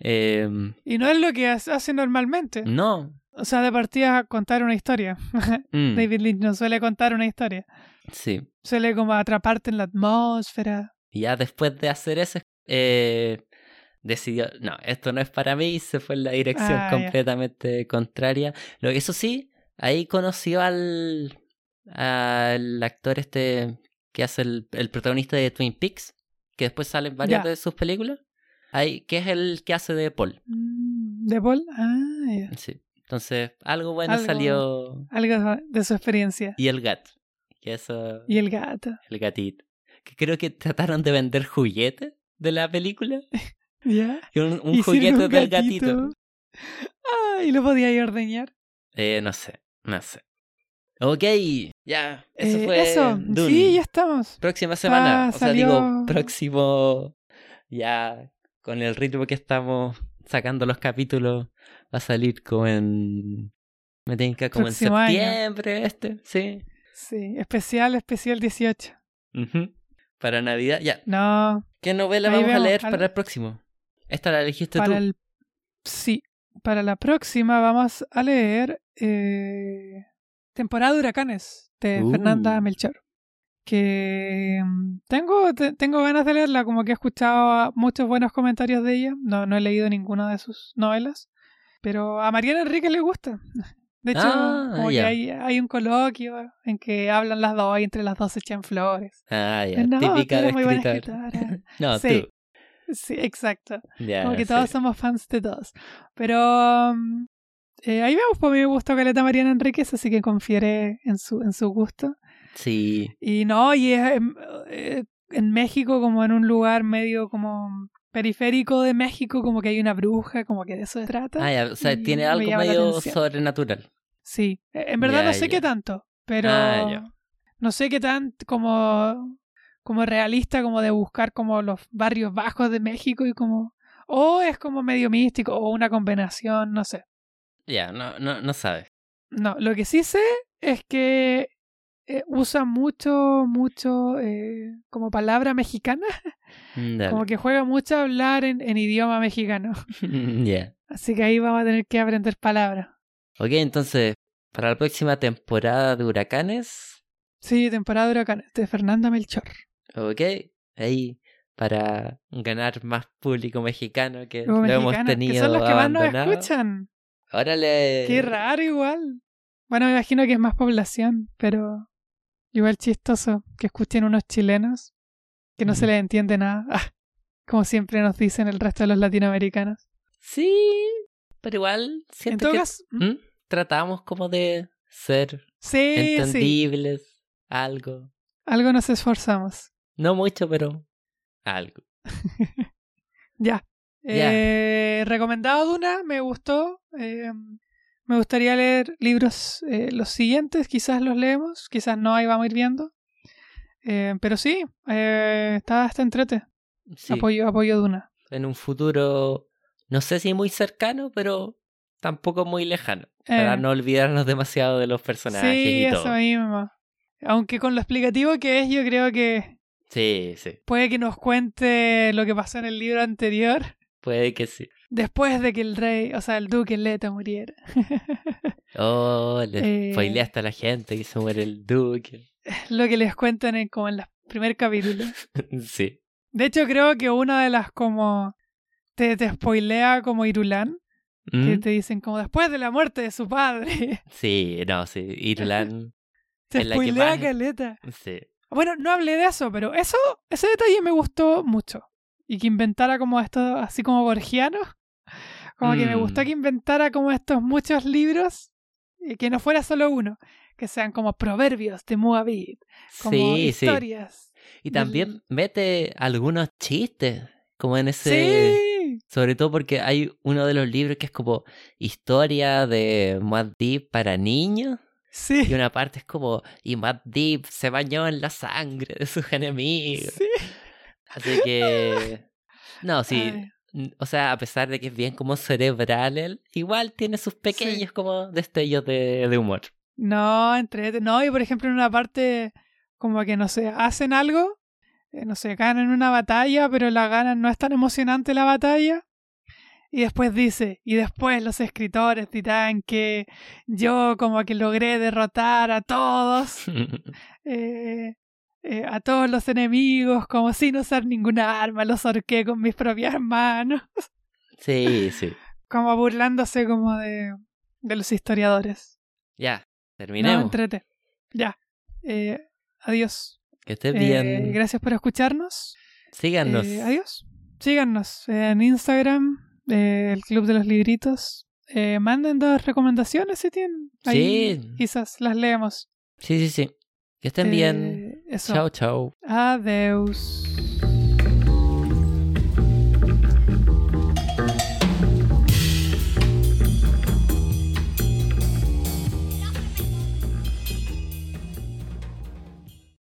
Eh, Y no es lo que hace hace normalmente. no. O sea, de partida contar una historia. (laughs) Mm, David Lynch no suele contar una historia. sí. Suele como atraparte en la atmósfera. Y ya después de hacer eso, eh, decidió, no, esto no es para mí, y se fue en la dirección Ah, completamente contraria. Lo que eso sí, ahí conoció al, al actor este que hace el, el protagonista de Twin Peaks, que después salen varias Ya. de sus películas, ahí, que es el que hace de Paul. Mm, ¿De Paul? Ah. Sí. Entonces, algo bueno Algo- salió. Algo de su experiencia. Y el gato. Que eso. Y el gato. El gatito. Que creo que trataron de vender juguetes de la película. (laughs) ¿Ya? Y un, juguete un del gatito. Ah, y lo podía ir a ordeñar. Eh, no sé, no sé. Ok, ya. Eso Eh, fue. eso. Dune. Sí, ya estamos. Próxima semana. Ah, o sea, digo, próximo. Ya, con el ritmo que estamos sacando los capítulos, va a salir como en. Me como en Próximo año. septiembre, este, sí. Sí, especial, especial 18. Ujú. Para Navidad, ya. No, ¿Qué novela Ahí vamos a leer para el próximo? ¿Esta la elegiste para tú? el sí, para la próxima vamos a leer eh, Temporada de Huracanes de Uh. Fernanda Melchor. Que mm, tengo, te- tengo ganas de leerla, como que he escuchado muchos buenos comentarios de ella. No, no he leído ninguna de sus novelas. Pero a Mariana Enrique le gusta. De hecho, Ah, como que ya. hay, hay un coloquio en que hablan las dos y entre las dos se echan flores. Ah, ya, No, tú típica de escritor. no, Sí. (laughs) Sí, exacto. Como que sí. todos somos fans de todos. Pero um, eh, ahí vemos, pues a mí me gustó Caleta Mariana Enríquez, así que confiere en su, en su gusto. Sí, Y no, y es en, eh, en México, como en un lugar medio como periférico de México, como que hay una bruja, como que de eso se trata. Ah, ya, o sea, tiene algo medio sobrenatural. Sí, Eh, en verdad no sé qué tanto, pero Ah, no sé qué tan como, como realista como de buscar como los barrios bajos de México y como o es como medio místico o una combinación, no sé. Ya, no, no, no sabes. No, lo que sí sé es que eh, usa mucho, mucho eh, como palabra mexicana, Mm, (laughs) dale. como que juega mucho a hablar en, en idioma mexicano. (laughs) Ya. Así que ahí vamos a tener que aprender palabras. Ok, entonces, para la próxima temporada de huracanes, Sí, temporada de huracanes de Fernanda Melchor. Ok, ahí para ganar más público mexicano que Como lo hemos tenido que son los que más nos escuchan. Órale. Qué raro igual. Bueno, me imagino que es más población, pero igual chistoso que escuchen unos chilenos que no se les entiende nada. Ah, (laughs) como siempre nos dicen el resto de los latinoamericanos. Sí, pero igual En siento que tratamos como de ser sí, sí, entendibles, algo. algo nos esforzamos. No mucho, pero algo. (laughs) Ya. Eh, recomendado Duna, me gustó. Eh, me gustaría leer libros eh, los siguientes, quizás los leemos, quizás no, ahí vamos a ir viendo. Pero sí, está, está entrete. Sí, Apoyo, apoyo Duna. en un futuro, no sé si muy cercano, pero tampoco muy lejano. Para no olvidarnos demasiado de los personajes Sí, y eso todo. mismo. Aunque con lo explicativo que es, yo creo que Sí, sí, puede que nos cuente lo que pasó en el libro anterior, puede que sí. después de que el rey, o sea, el duque Leto muriera. (laughs) Oh, le Eh. spoileaste a la gente que se muere el duque. lo que les cuentan en, como en el primer capítulo. (laughs) sí. De hecho, creo que una de las como te, te spoilea como Irulán, que ¿Mm? te dicen como después de la muerte de su padre. Sí, no, sí. (laughs) La que spoilea más- caleta. sí. Bueno, no hablé de eso, pero eso, ese detalle me gustó mucho. Y que inventara como esto, así como borgiano. (laughs) Como que me gustó Mm. que inventara como estos muchos libros. Y que no fuera solo uno. Que sean como proverbios de Moabit. Como Sí, sí. historias. Y del- también mete algunos chistes, como en ese... Sí. Sobre todo porque hay uno de los libros que es como historia de Deep para niños. Sí. Y una parte es como, y Matt Deep se bañó en la sangre de sus enemigos. Sí. Así que... No, sí. Ay. O sea, a pesar de que es bien como cerebral él, igual tiene sus pequeños como destellos de, de humor. No, entre no, y por ejemplo en una parte como que no sé, hacen algo, eh, no sé, ganan una batalla, pero la ganan, no es tan emocionante la batalla. Y después dice, y después los escritores dirán que yo como que logré derrotar a todos, (laughs) eh, eh, a todos los enemigos, como sin usar ninguna arma, los ahorqué con mis propias manos, sí, sí. (laughs) como burlándose como de, de los historiadores. Ya, No, terminemos. entrete. Ya. Eh, adiós. Que estés bien. gracias por escucharnos. Síganos. Adiós. Síganos en Instagram, eh, el Club de los Libritos. Eh, manden dos recomendaciones si tienen. Ahí Sí. Quizás las leemos. Sí, sí, sí. Que estén bien. Eh, eso. Chao, chao. Adeus.